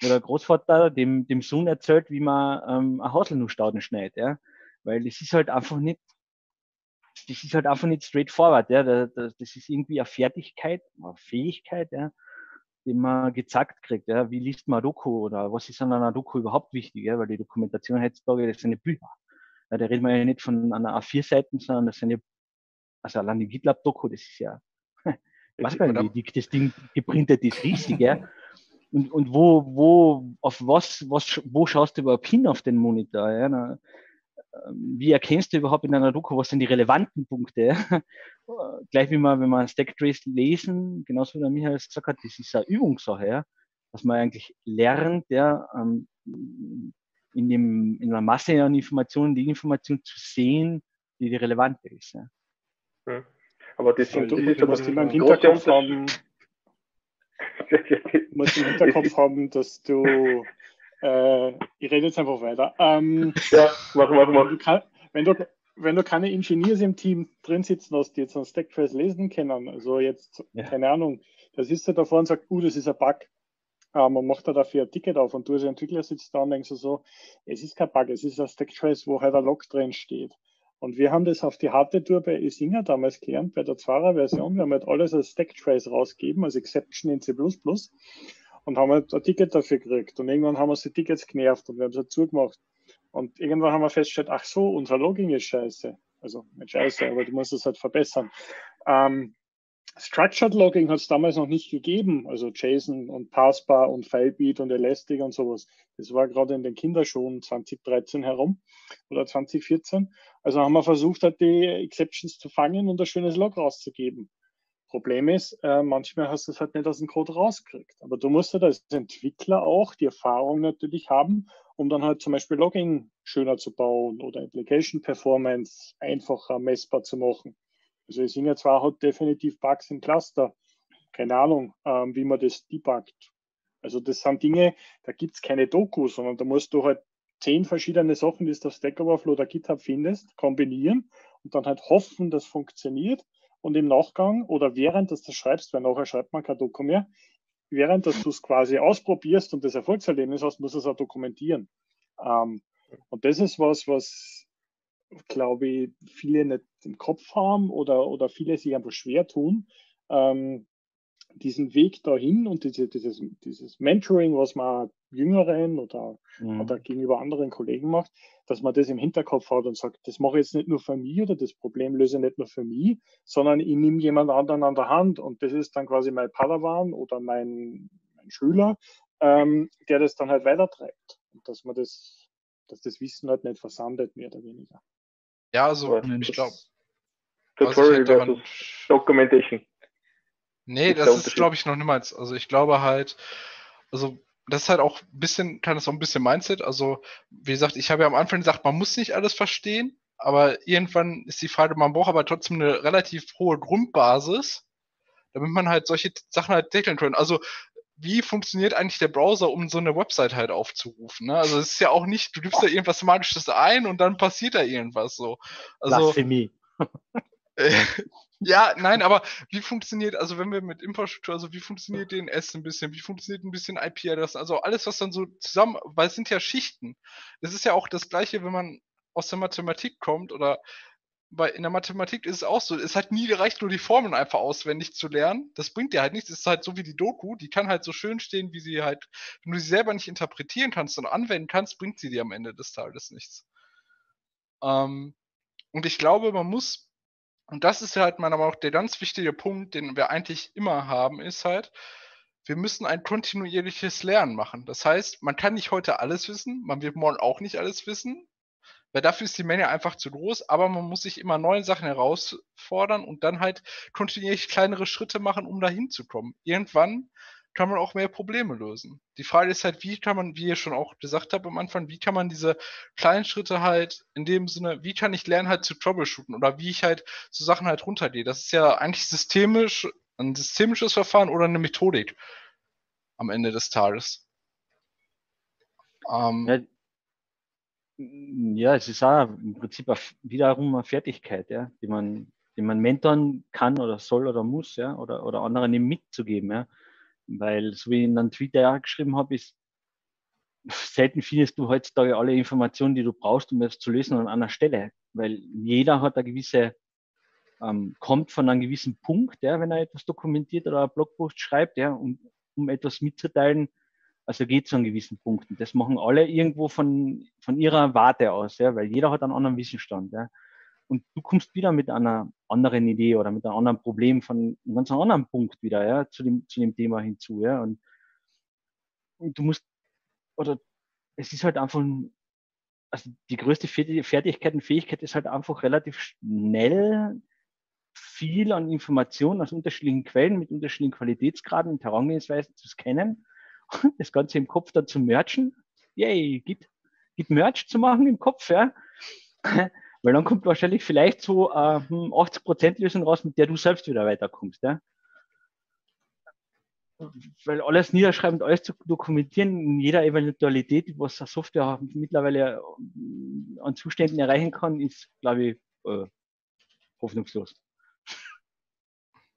wo der Großvater dem, dem Sohn erzählt, wie man ähm, ein Haselnussstauden schneidet, ja, weil das ist halt einfach nicht, das ist halt einfach nicht straightforward, ja, das, das ist irgendwie eine Fertigkeit, eine Fähigkeit, ja, die man gezeigt kriegt, ja, wie liest man Doku oder was ist an einer Doku überhaupt wichtig, ja, weil die Dokumentation heutzutage, das sind ja Bücher. Ja, da reden wir ja nicht von einer A4-Seiten, sondern das sind ja, also allein die GitLab-Doku, das ist ja, ich weiß gar nicht, wie dick das Ding geprintet ist, riesig, ja. Und, und wo, wo, auf was, was, wo schaust du überhaupt hin auf den Monitor? Ja? Na, ähm, wie erkennst du überhaupt in einer Doku, was sind die relevanten Punkte? Gleich wie man, wenn man Stack Trace lesen, genauso wie der Michael gesagt hat, das ist eine Übungssache, ja? dass man eigentlich lernt, ja, ähm, in, dem, in einer Masse an Informationen die Information zu sehen, die die relevante ist. Ja. Ja. Aber das, sind, das ist aber immer im Hinterkopf haben, muss im Hinterkopf haben, dass du äh, ich rede jetzt einfach weiter. Ähm, ja, mach, mach, mach. Wenn du, kann, wenn, du, wenn du keine Engineers im Team drin sitzen hast, die jetzt einen Stacktrace lesen können, also jetzt, ja. keine Ahnung, da sitzt du davor und sagt, uh, das ist ein Bug. Ähm, man macht da dafür ein Ticket auf und du als Entwickler sitzt da und denkst so, es ist kein Bug, es ist ein Stacktrace, wo halt ein Log drin steht. Und wir haben das auf die harte Tour bei Isinger damals gelernt, bei der Zwarer Version. Wir haben halt alles als Stacktrace rausgegeben, als Exception in C++ und haben halt ein Ticket dafür gekriegt. Und irgendwann haben wir die Tickets genervt und wir haben es halt zugemacht. Und irgendwann haben wir festgestellt, ach so, unser Logging ist scheiße. Also nicht scheiße, aber du musst es halt verbessern. Ähm, Structured Logging hat es damals noch nicht gegeben, also JSON und Passbar und Filebeat und Elastic und sowas. Das war gerade in den Kinderschuhen 2013 herum oder 2014. Also haben wir versucht, die Exceptions zu fangen und ein schönes Log rauszugeben. Problem ist, äh, manchmal hast du es halt nicht aus dem Code rausgekriegt. Aber du musst halt als Entwickler auch die Erfahrung natürlich haben, um dann halt zum Beispiel Logging schöner zu bauen oder Application Performance einfacher messbar zu machen. Also es sind ja zwar hat definitiv Bugs im Cluster. Keine Ahnung, ähm, wie man das debuggt. Also das sind Dinge, da gibt's keine Doku, sondern da musst du halt zehn verschiedene Sachen, die du auf Stack Overflow oder GitHub findest, kombinieren und dann halt hoffen, das funktioniert und im Nachgang oder während dass du das schreibst, weil nachher schreibt man kein Doku mehr, während dass du es quasi ausprobierst und das Erfolgserlebnis hast, musst du es auch dokumentieren. Ähm, und das ist was, was glaube ich, viele nicht im Kopf haben oder, oder viele sich einfach schwer tun. Ähm, diesen Weg dahin und diese, dieses, dieses Mentoring, was man Jüngeren oder, mhm. oder gegenüber anderen Kollegen macht, dass man das im Hinterkopf hat und sagt, das mache ich jetzt nicht nur für mich oder das Problem löse ich nicht nur für mich, sondern ich nehme jemand anderen an der Hand und das ist dann quasi mein Padawan oder mein, mein Schüler, ähm, der das dann halt weitertreibt. Und dass man das, dass das Wissen halt nicht versandet, mehr oder weniger. Ja, also ich glaube. Tutorial halt versus Documentation. Nee, das ist, glaube ich, noch niemals. Also ich glaube halt, also das ist halt auch ein bisschen, kann das auch ein bisschen Mindset. Also, wie gesagt, ich habe ja am Anfang gesagt, man muss nicht alles verstehen, aber irgendwann ist die Frage, man braucht aber trotzdem eine relativ hohe Grundbasis, damit man halt solche Sachen halt deckeln kann. Also, wie funktioniert eigentlich der Browser, um so eine Website halt aufzurufen? Ne? Also, es ist ja auch nicht, du gibst da irgendwas Magisches ein und dann passiert da irgendwas so. Also, Blasphemie. Ja, nein, aber wie funktioniert, also wenn wir mit Infrastruktur, also wie funktioniert DNS ein bisschen, wie funktioniert ein bisschen IP-Adressen, also alles, was dann so zusammen, weil es sind ja Schichten. Das ist ja auch das Gleiche, wenn man aus der Mathematik kommt oder bei, in der Mathematik ist es auch so, es hat nie gereicht, nur die Formeln einfach auswendig zu lernen. Das bringt dir halt nichts. Es ist halt so wie die Doku, die kann halt so schön stehen, wie sie halt, wenn du sie selber nicht interpretieren kannst und anwenden kannst, bringt sie dir am Ende des Tages nichts. Ähm, und ich glaube, man muss und das ist halt meiner Meinung nach der ganz wichtige Punkt, den wir eigentlich immer haben, ist halt, wir müssen ein kontinuierliches Lernen machen. Das heißt, man kann nicht heute alles wissen, man wird morgen auch nicht alles wissen, weil dafür ist die Menge einfach zu groß, aber man muss sich immer neue Sachen herausfordern und dann halt kontinuierlich kleinere Schritte machen, um dahin zu kommen. Irgendwann kann man auch mehr Probleme lösen. Die Frage ist halt, wie kann man, wie ihr schon auch gesagt habt am Anfang, wie kann man diese kleinen Schritte halt in dem Sinne, wie kann ich lernen halt zu troubleshooten oder wie ich halt so Sachen halt runtergehe. Das ist ja eigentlich systemisch, ein systemisches Verfahren oder eine Methodik am Ende des Tages. Ähm, ja, Ja, es ist auch im Prinzip wiederum eine Fertigkeit, ja, die man, die man mentoren kann oder soll oder muss, ja, oder, oder anderen eben mitzugeben, ja. Weil, so wie ich in einem Twitter ja geschrieben habe, ist, selten findest du heutzutage alle Informationen, die du brauchst, um das zu lösen an einer Stelle. Weil jeder hat eine gewisse, ähm, kommt von einem gewissen Punkt, ja, wenn er etwas dokumentiert oder einen Blogpost schreibt, ja, um, um etwas mitzuteilen, also geht zu einem gewissen Punkt. Und das machen alle irgendwo von, von ihrer Warte aus, ja, weil jeder hat einen anderen Wissensstand. Ja. Und du kommst wieder mit einer anderen Idee oder mit einem anderen Problem von einem ganz anderen Punkt wieder, ja, zu dem, zu dem Thema hinzu, ja. Und, und du musst, oder es ist halt einfach, also die größte Fertigkeit und Fähigkeit ist halt einfach relativ schnell viel an Informationen aus unterschiedlichen Quellen mit unterschiedlichen Qualitätsgraden und Herangehensweisen zu scannen das Ganze im Kopf dann zu merchen. Yay, geht, geht Merch zu machen im Kopf, ja. Weil dann kommt wahrscheinlich vielleicht so äh, 80% hm, Lösung raus, mit der du selbst wieder weiterkommst, ja. Weil alles niederschreiben und alles zu dokumentieren in jeder Eventualität, was eine Software mittlerweile äh, an Zuständen erreichen kann, ist, glaube ich, äh, hoffnungslos.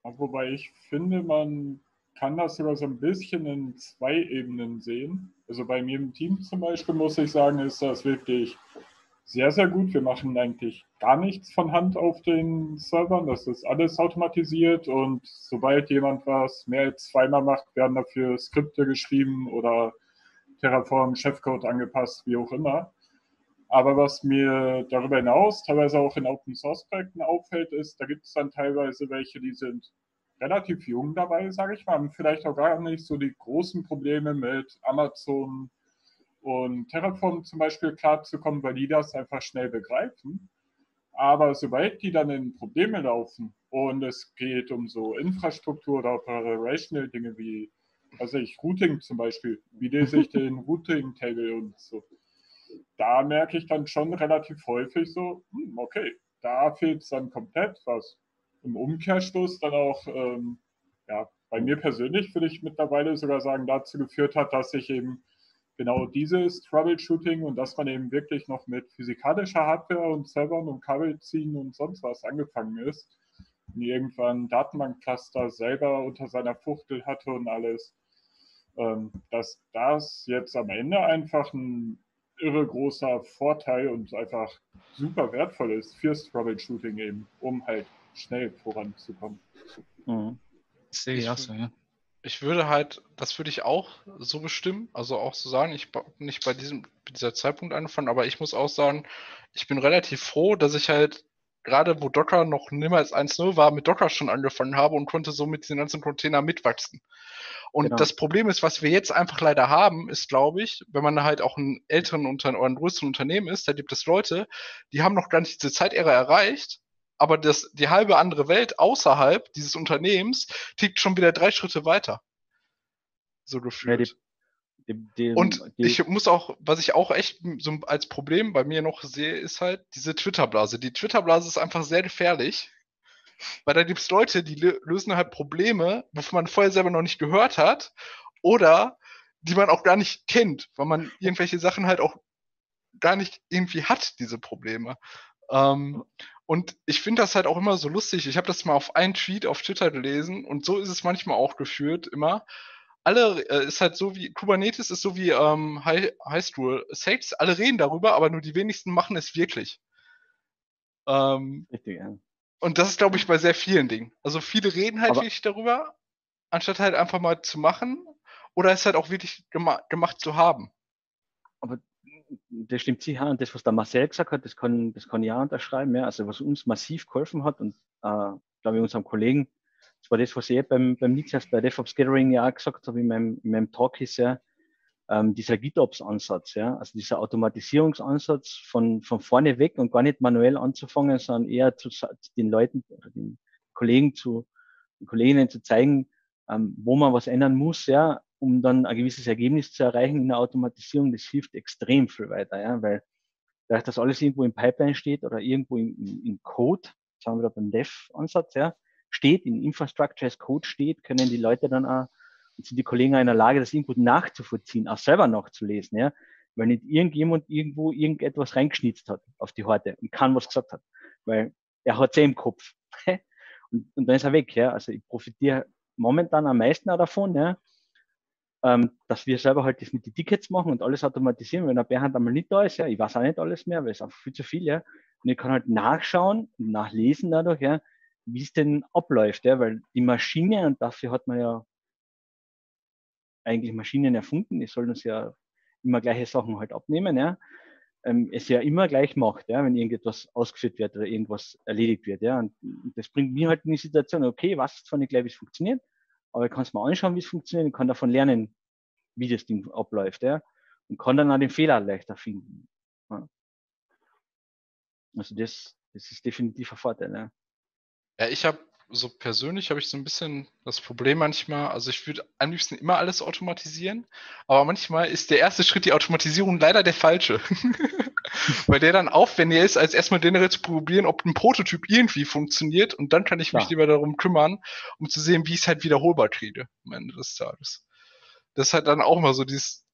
Wobei ich finde, man kann das sogar so ein bisschen in zwei Ebenen sehen. Also bei mir im Team zum Beispiel muss ich sagen, ist das wirklich sehr, sehr gut. Wir machen eigentlich gar nichts von Hand auf den Servern. Das ist alles automatisiert und sobald jemand was mehr als zweimal macht, werden dafür Skripte geschrieben oder Terraform, Chefcode angepasst, wie auch immer. Aber was mir darüber hinaus teilweise auch in Open Source Projekten auffällt, ist, da gibt es dann teilweise welche, die sind relativ jung dabei, sage ich mal, haben vielleicht auch gar nicht so die großen Probleme mit Amazon und Terraform zum Beispiel klarzukommen, weil die das einfach schnell begreifen. Aber sobald die dann in Probleme laufen und es geht um so Infrastruktur oder operational Dinge wie, also ich, Routing zum Beispiel, wie lese ich den Routing-Table und so, da merke ich dann schon relativ häufig so, hm, okay, da fehlt es dann komplett, was im Umkehrschluss dann auch, ähm, ja, bei mir persönlich würde ich mittlerweile sogar sagen, dazu geführt hat, dass ich eben genau dieses Troubleshooting und dass man eben wirklich noch mit physikalischer Hardware und Servern und Kabel ziehen und sonst was angefangen ist und irgendwann Datenbankcluster selber unter seiner Fuchtel hatte und alles, ähm, dass das jetzt am Ende einfach ein irre großer Vorteil und einfach super wertvoll ist fürs Troubleshooting eben, um halt schnell voranzukommen. Mhm. Das sehe ich, ich auch so, ja. Ich würde halt, das würde ich auch so bestimmen, also auch so sagen, ich bin nicht bei diesem, dieser Zeitpunkt angefangen, aber ich muss auch sagen, ich bin relativ froh, dass ich halt gerade wo Docker noch niemals 1.0 war, mit Docker schon angefangen habe und konnte so mit den ganzen Container mitwachsen. Und genau. das Problem ist, was wir jetzt einfach leider haben, ist, glaube ich, wenn man halt auch einen älteren Unter oder einen größeren Unternehmen ist, da gibt es Leute, die haben noch gar nicht diese Zeitära erreicht aber das, die halbe andere Welt außerhalb dieses Unternehmens tickt schon wieder drei Schritte weiter. So gefühlt. Ja, die, die, die, und ich muss auch, was ich auch echt so als Problem bei mir noch sehe, ist halt diese Twitter-Blase. Die Twitter-Blase ist einfach sehr gefährlich, weil da gibt es Leute, die lösen halt Probleme, wovon man vorher selber noch nicht gehört hat oder die man auch gar nicht kennt, weil man irgendwelche Sachen halt auch gar nicht irgendwie hat, diese Probleme. Ähm, und ich finde das halt auch immer so lustig. Ich habe das mal auf einen Tweet auf Twitter gelesen und so ist es manchmal auch geführt, immer. Alle äh, ist halt so wie Kubernetes ist so wie ähm, High, High School Sex. Alle reden darüber, aber nur die wenigsten machen es wirklich. Ähm, Richtig, ja. Und das ist, glaube ich, bei sehr vielen Dingen. Also viele reden halt aber wirklich darüber, anstatt halt einfach mal zu machen oder es halt auch wirklich gema gemacht zu haben. Aber das stimmt sicher. Und das, was der Marcel gesagt hat, das kann, das kann ich auch unterschreiben. Ja. Also was uns massiv geholfen hat und äh, glaube ich unserem Kollegen, das war das, was ich beim, beim Niklas bei DevOps Gathering ja auch gesagt habe in meinem, in meinem Talk ist ja, ähm, dieser GitOps-Ansatz, ja, also dieser Automatisierungsansatz von, von vorne weg und gar nicht manuell anzufangen, sondern eher zu, zu den Leuten den Kollegen zu, den Kolleginnen zu zeigen, ähm, wo man was ändern muss, ja, um dann ein gewisses Ergebnis zu erreichen in der Automatisierung, das hilft extrem viel weiter, ja, weil dadurch, dass alles irgendwo im Pipeline steht oder irgendwo im, im, Code, sagen wir da beim Dev-Ansatz, ja, steht, in Infrastructure as Code steht, können die Leute dann auch, sind die Kollegen auch in der Lage, das irgendwo nachzuvollziehen, auch selber nachzulesen, ja. weil nicht irgendjemand irgendwo irgendetwas reingeschnitzt hat auf die Horte und kann was gesagt hat, weil er hat sie im Kopf. und, und dann ist er weg. Ja. Also ich profitiere momentan am meisten auch davon, ja, ähm, dass wir selber halt das mit den Tickets machen und alles automatisieren. Wenn der Bärhand einmal nicht da ist, ja, ich weiß auch nicht alles mehr, weil es einfach viel zu viel, ja. Und ich kann halt nachschauen und nachlesen dadurch, ja, wie es denn abläuft, ja, weil die Maschine, und dafür hat man ja eigentlich Maschinen erfunden, die sollen uns ja immer gleiche Sachen halt abnehmen, ja, ähm, es ja immer gleich macht, ja, wenn irgendetwas ausgeführt wird oder irgendwas erledigt wird, ja. Und, und das bringt mich halt in die Situation, okay, was zwar nicht gleich, wie es funktioniert, aber ich kann es mal anschauen, wie es funktioniert und kann davon lernen, wie das Ding abläuft, ja. Und kann dann auch den Fehler leichter finden. Ja. Also das, das ist definitiv ein Vorteil, ja. Ja, ich habe so persönlich habe ich so ein bisschen das Problem manchmal, also ich würde am liebsten immer alles automatisieren, aber manchmal ist der erste Schritt die Automatisierung leider der falsche. Weil der dann aufwendiger ist, als erstmal generell zu probieren, ob ein Prototyp irgendwie funktioniert und dann kann ich mich ja. lieber darum kümmern, um zu sehen, wie ich es halt wiederholbar kriege am Ende des Tages. Das ist halt dann auch mal so dieses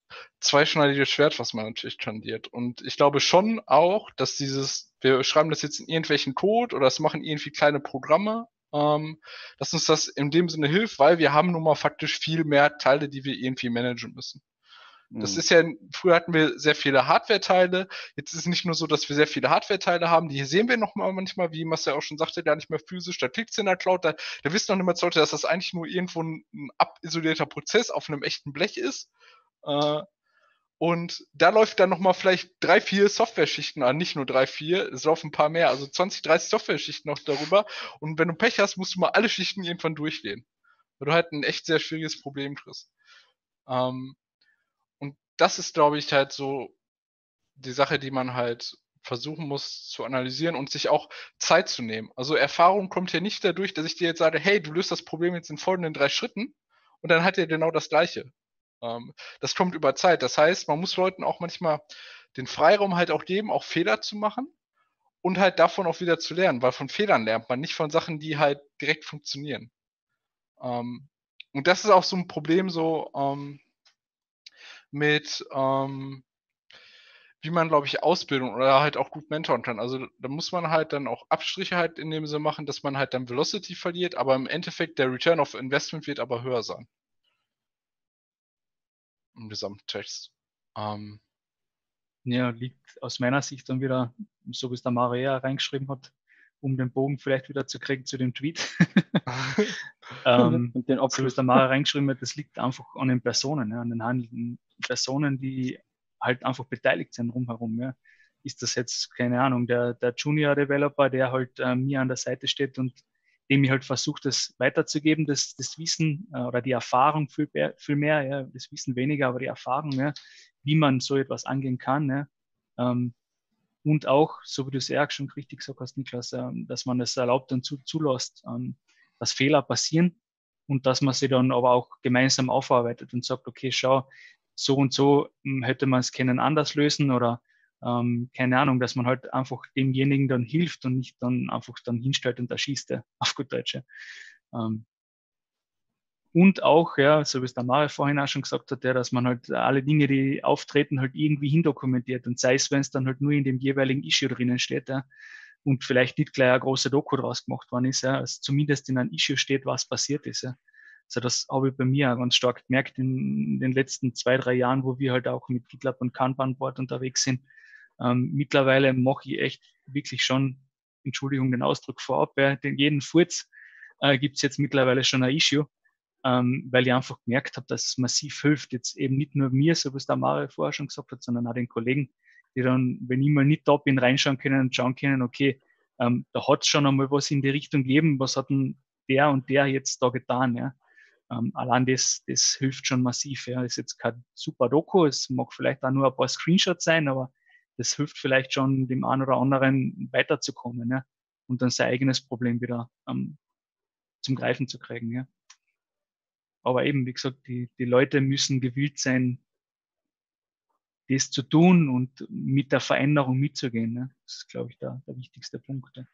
zweischneidige Schwert, was man natürlich tendiert. Und ich glaube schon auch, dass dieses, wir schreiben das jetzt in irgendwelchen Code oder es machen irgendwie kleine Programme, ähm, dass uns das in dem Sinne hilft, weil wir haben nun mal faktisch viel mehr Teile, die wir irgendwie managen müssen. Das mhm. ist ja, früher hatten wir sehr viele Hardware-Teile. Jetzt ist es nicht nur so, dass wir sehr viele Hardware-Teile haben. Die sehen wir noch mal manchmal, wie Marcel auch schon sagte, gar nicht mehr physisch. Da klickt es in der Cloud. Da, da wissen noch nicht mehr Leute, dass das eigentlich nur irgendwo ein, ein abisolierter Prozess auf einem echten Blech ist. Äh, und da läuft dann nochmal vielleicht drei, vier Software-Schichten an, nicht nur drei, vier, es laufen ein paar mehr, also 20, 30 Software-Schichten noch darüber. Und wenn du Pech hast, musst du mal alle Schichten irgendwann durchgehen. Weil du halt ein echt sehr schwieriges Problem kriegst. Ähm, das ist, glaube ich, halt so die Sache, die man halt versuchen muss zu analysieren und sich auch Zeit zu nehmen. Also Erfahrung kommt ja nicht dadurch, dass ich dir jetzt sage, hey, du löst das Problem jetzt in folgenden drei Schritten und dann hat er genau das Gleiche. Ähm, das kommt über Zeit. Das heißt, man muss Leuten auch manchmal den Freiraum halt auch geben, auch Fehler zu machen und halt davon auch wieder zu lernen, weil von Fehlern lernt man nicht von Sachen, die halt direkt funktionieren. Ähm, und das ist auch so ein Problem so ähm, mit, ähm, wie man, glaube ich, Ausbildung oder halt auch gut mentoren kann. Also da muss man halt dann auch Abstriche halt in dem Sinne machen, dass man halt dann Velocity verliert, aber im Endeffekt der Return of Investment wird aber höher sein im Gesamttext. Ähm, ja, liegt aus meiner Sicht dann wieder, so wie es der Maria reingeschrieben hat, um den Bogen vielleicht wieder zu kriegen zu dem Tweet. ähm, und den so wie es der Maria reingeschrieben hat, das liegt einfach an den Personen, ja, an den handelnden Personen, die halt einfach beteiligt sind rumherum. Ja. Ist das jetzt, keine Ahnung, der, der Junior Developer, der halt äh, mir an der Seite steht und dem ich halt versuche, das weiterzugeben, das, das Wissen äh, oder die Erfahrung viel, viel mehr, ja, das Wissen weniger, aber die Erfahrung, ja, wie man so etwas angehen kann. Ja. Ähm, und auch, so wie du es ja schon richtig gesagt hast, Niklas, äh, dass man es erlaubt und zu, zulässt, ähm, dass Fehler passieren und dass man sie dann aber auch gemeinsam aufarbeitet und sagt, okay, schau, so und so hm, hätte man es können anders lösen oder ähm, keine Ahnung, dass man halt einfach demjenigen dann hilft und nicht dann einfach dann hinstellt und erschießt, auf gut Deutsch. Ähm, und auch, ja, so wie es der Mare vorhin auch schon gesagt hat, ja, dass man halt alle Dinge, die auftreten, halt irgendwie hindokumentiert. Und sei es, wenn es dann halt nur in dem jeweiligen Issue drinnen steht, ja, und vielleicht nicht gleich eine große Doku draus gemacht worden ist, ja, also zumindest in einem Issue steht, was passiert ist. Ja. Also das habe ich bei mir auch ganz stark gemerkt in den letzten zwei, drei Jahren, wo wir halt auch mit GitLab und Kanban-Board unterwegs sind, ähm, mittlerweile mache ich echt wirklich schon, Entschuldigung den Ausdruck vorab, ja, den jeden Furz äh, gibt es jetzt mittlerweile schon ein Issue, ähm, weil ich einfach gemerkt habe, dass es massiv hilft. Jetzt eben nicht nur mir, so es der Mare vorher schon gesagt hat, sondern auch den Kollegen, die dann, wenn ich mal nicht da bin, reinschauen können und schauen können, okay, ähm, da hat es schon einmal was in die Richtung gegeben, was hat denn der und der jetzt da getan, ja. Ähm, allein das, das hilft schon massiv. Ja. Ist jetzt kein super Doku, es mag vielleicht auch nur ein paar Screenshots sein, aber das hilft vielleicht schon dem einen oder anderen weiterzukommen ja? und dann sein eigenes Problem wieder ähm, zum Greifen zu kriegen. Ja? Aber eben, wie gesagt, die, die Leute müssen gewillt sein, das zu tun und mit der Veränderung mitzugehen. Ne? Das ist, glaube ich, der, der wichtigste Punkt. Ja.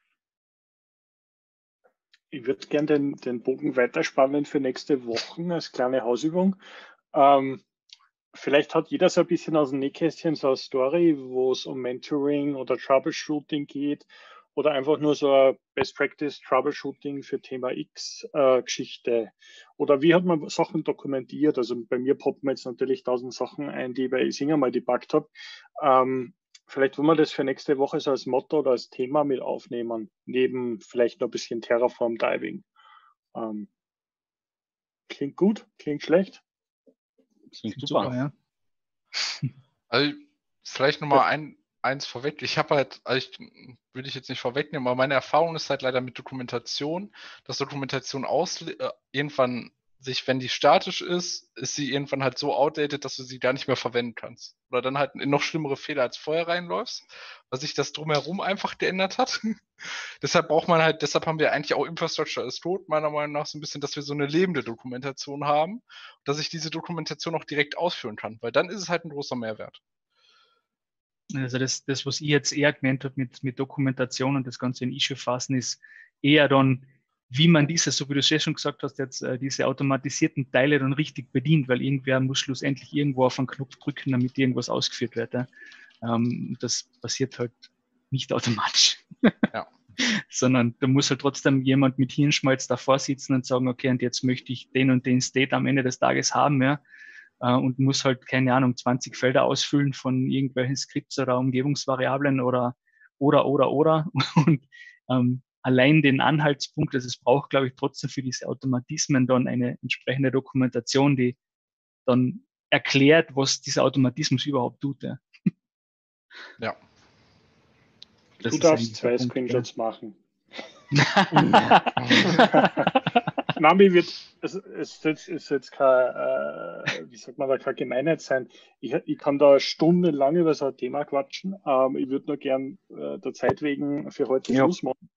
Ich würde gerne den, den Bogen weiterspannen für nächste Woche als kleine Hausübung. Ähm, vielleicht hat jeder so ein bisschen aus dem Nähkästchen so eine Story, wo es um Mentoring oder Troubleshooting geht oder einfach nur so ein Best Practice Troubleshooting für Thema X äh, Geschichte? Oder wie hat man Sachen dokumentiert? Also bei mir poppen jetzt natürlich tausend Sachen ein, die ich bei Isinger mal debuggt habe. Ähm, vielleicht wollen wir das für nächste Woche so als Motto oder als Thema mit aufnehmen, neben vielleicht noch ein bisschen Terraform Diving. Ähm, klingt gut, klingt schlecht. Klingt super, super ja. Also vielleicht nochmal ein, eins vorweg. Ich habe halt, also ich, würde ich jetzt nicht vorwegnehmen, aber meine Erfahrung ist halt leider mit Dokumentation, dass Dokumentation aus, äh, irgendwann sich, wenn die statisch ist, ist sie irgendwann halt so outdated, dass du sie gar nicht mehr verwenden kannst. Oder dann halt in noch schlimmere Fehler als vorher reinläufst, weil sich das drumherum einfach geändert hat. deshalb braucht man halt, deshalb haben wir eigentlich auch Infrastructure as Code, meiner Meinung nach, so ein bisschen, dass wir so eine lebende Dokumentation haben, dass ich diese Dokumentation auch direkt ausführen kann, weil dann ist es halt ein großer Mehrwert. Also das, das was ich jetzt eher gemeint habe mit, mit Dokumentation und das Ganze in Issue fassen, ist eher dann, wie man diese, so wie du es ja schon gesagt hast, jetzt äh, diese automatisierten Teile dann richtig bedient, weil irgendwer muss schlussendlich irgendwo auf einen Knopf drücken, damit irgendwas ausgeführt wird. Ja. Ähm, das passiert halt nicht automatisch. Ja. Sondern da muss halt trotzdem jemand mit Hirnschmalz davor sitzen und sagen, okay, und jetzt möchte ich den und den State am Ende des Tages haben, ja äh, und muss halt, keine Ahnung, 20 Felder ausfüllen von irgendwelchen Skripts oder Umgebungsvariablen oder, oder, oder, oder. Und ähm, allein den Anhaltspunkt, also es braucht, glaube ich, trotzdem für diese Automatismen dann eine entsprechende Dokumentation, die dann erklärt, was dieser Automatismus überhaupt tut. Ja. ja. du darfst zwei Screenshots ja. machen. Nami wird, es ist jetzt, ist jetzt kein, äh, wie sagt man da, keine Gemeinheit sein. Ich, ich kann da stundenlang über so ein Thema quatschen. Ähm, ich würde nur gern äh, der Zeit wegen für heute ja. Schluss machen.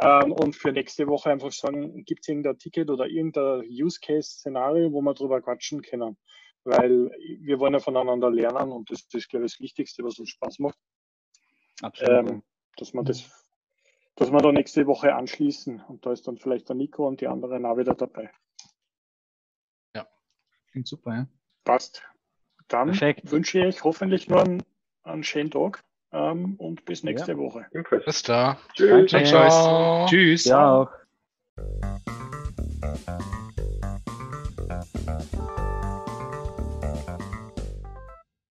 Ähm, und für nächste Woche einfach sagen, gibt es irgendein Ticket oder irgendein Use-Case-Szenario, wo wir drüber quatschen können. Weil wir wollen ja voneinander lernen und das, das ist, glaube ich, das Wichtigste, was uns Spaß macht. Absolut. Ähm, dass man das dass wir da nächste Woche anschließen. Und da ist dann vielleicht der Nico und die anderen auch wieder dabei. Ja, klingt super, ja. Passt. Dann Perfekt. wünsche ich hoffentlich nur einen, einen schönen Tag ähm, und bis nächste ja. Woche. Bis da. Tschüss. Tschüss. Ciao. Tschüss. Ciao.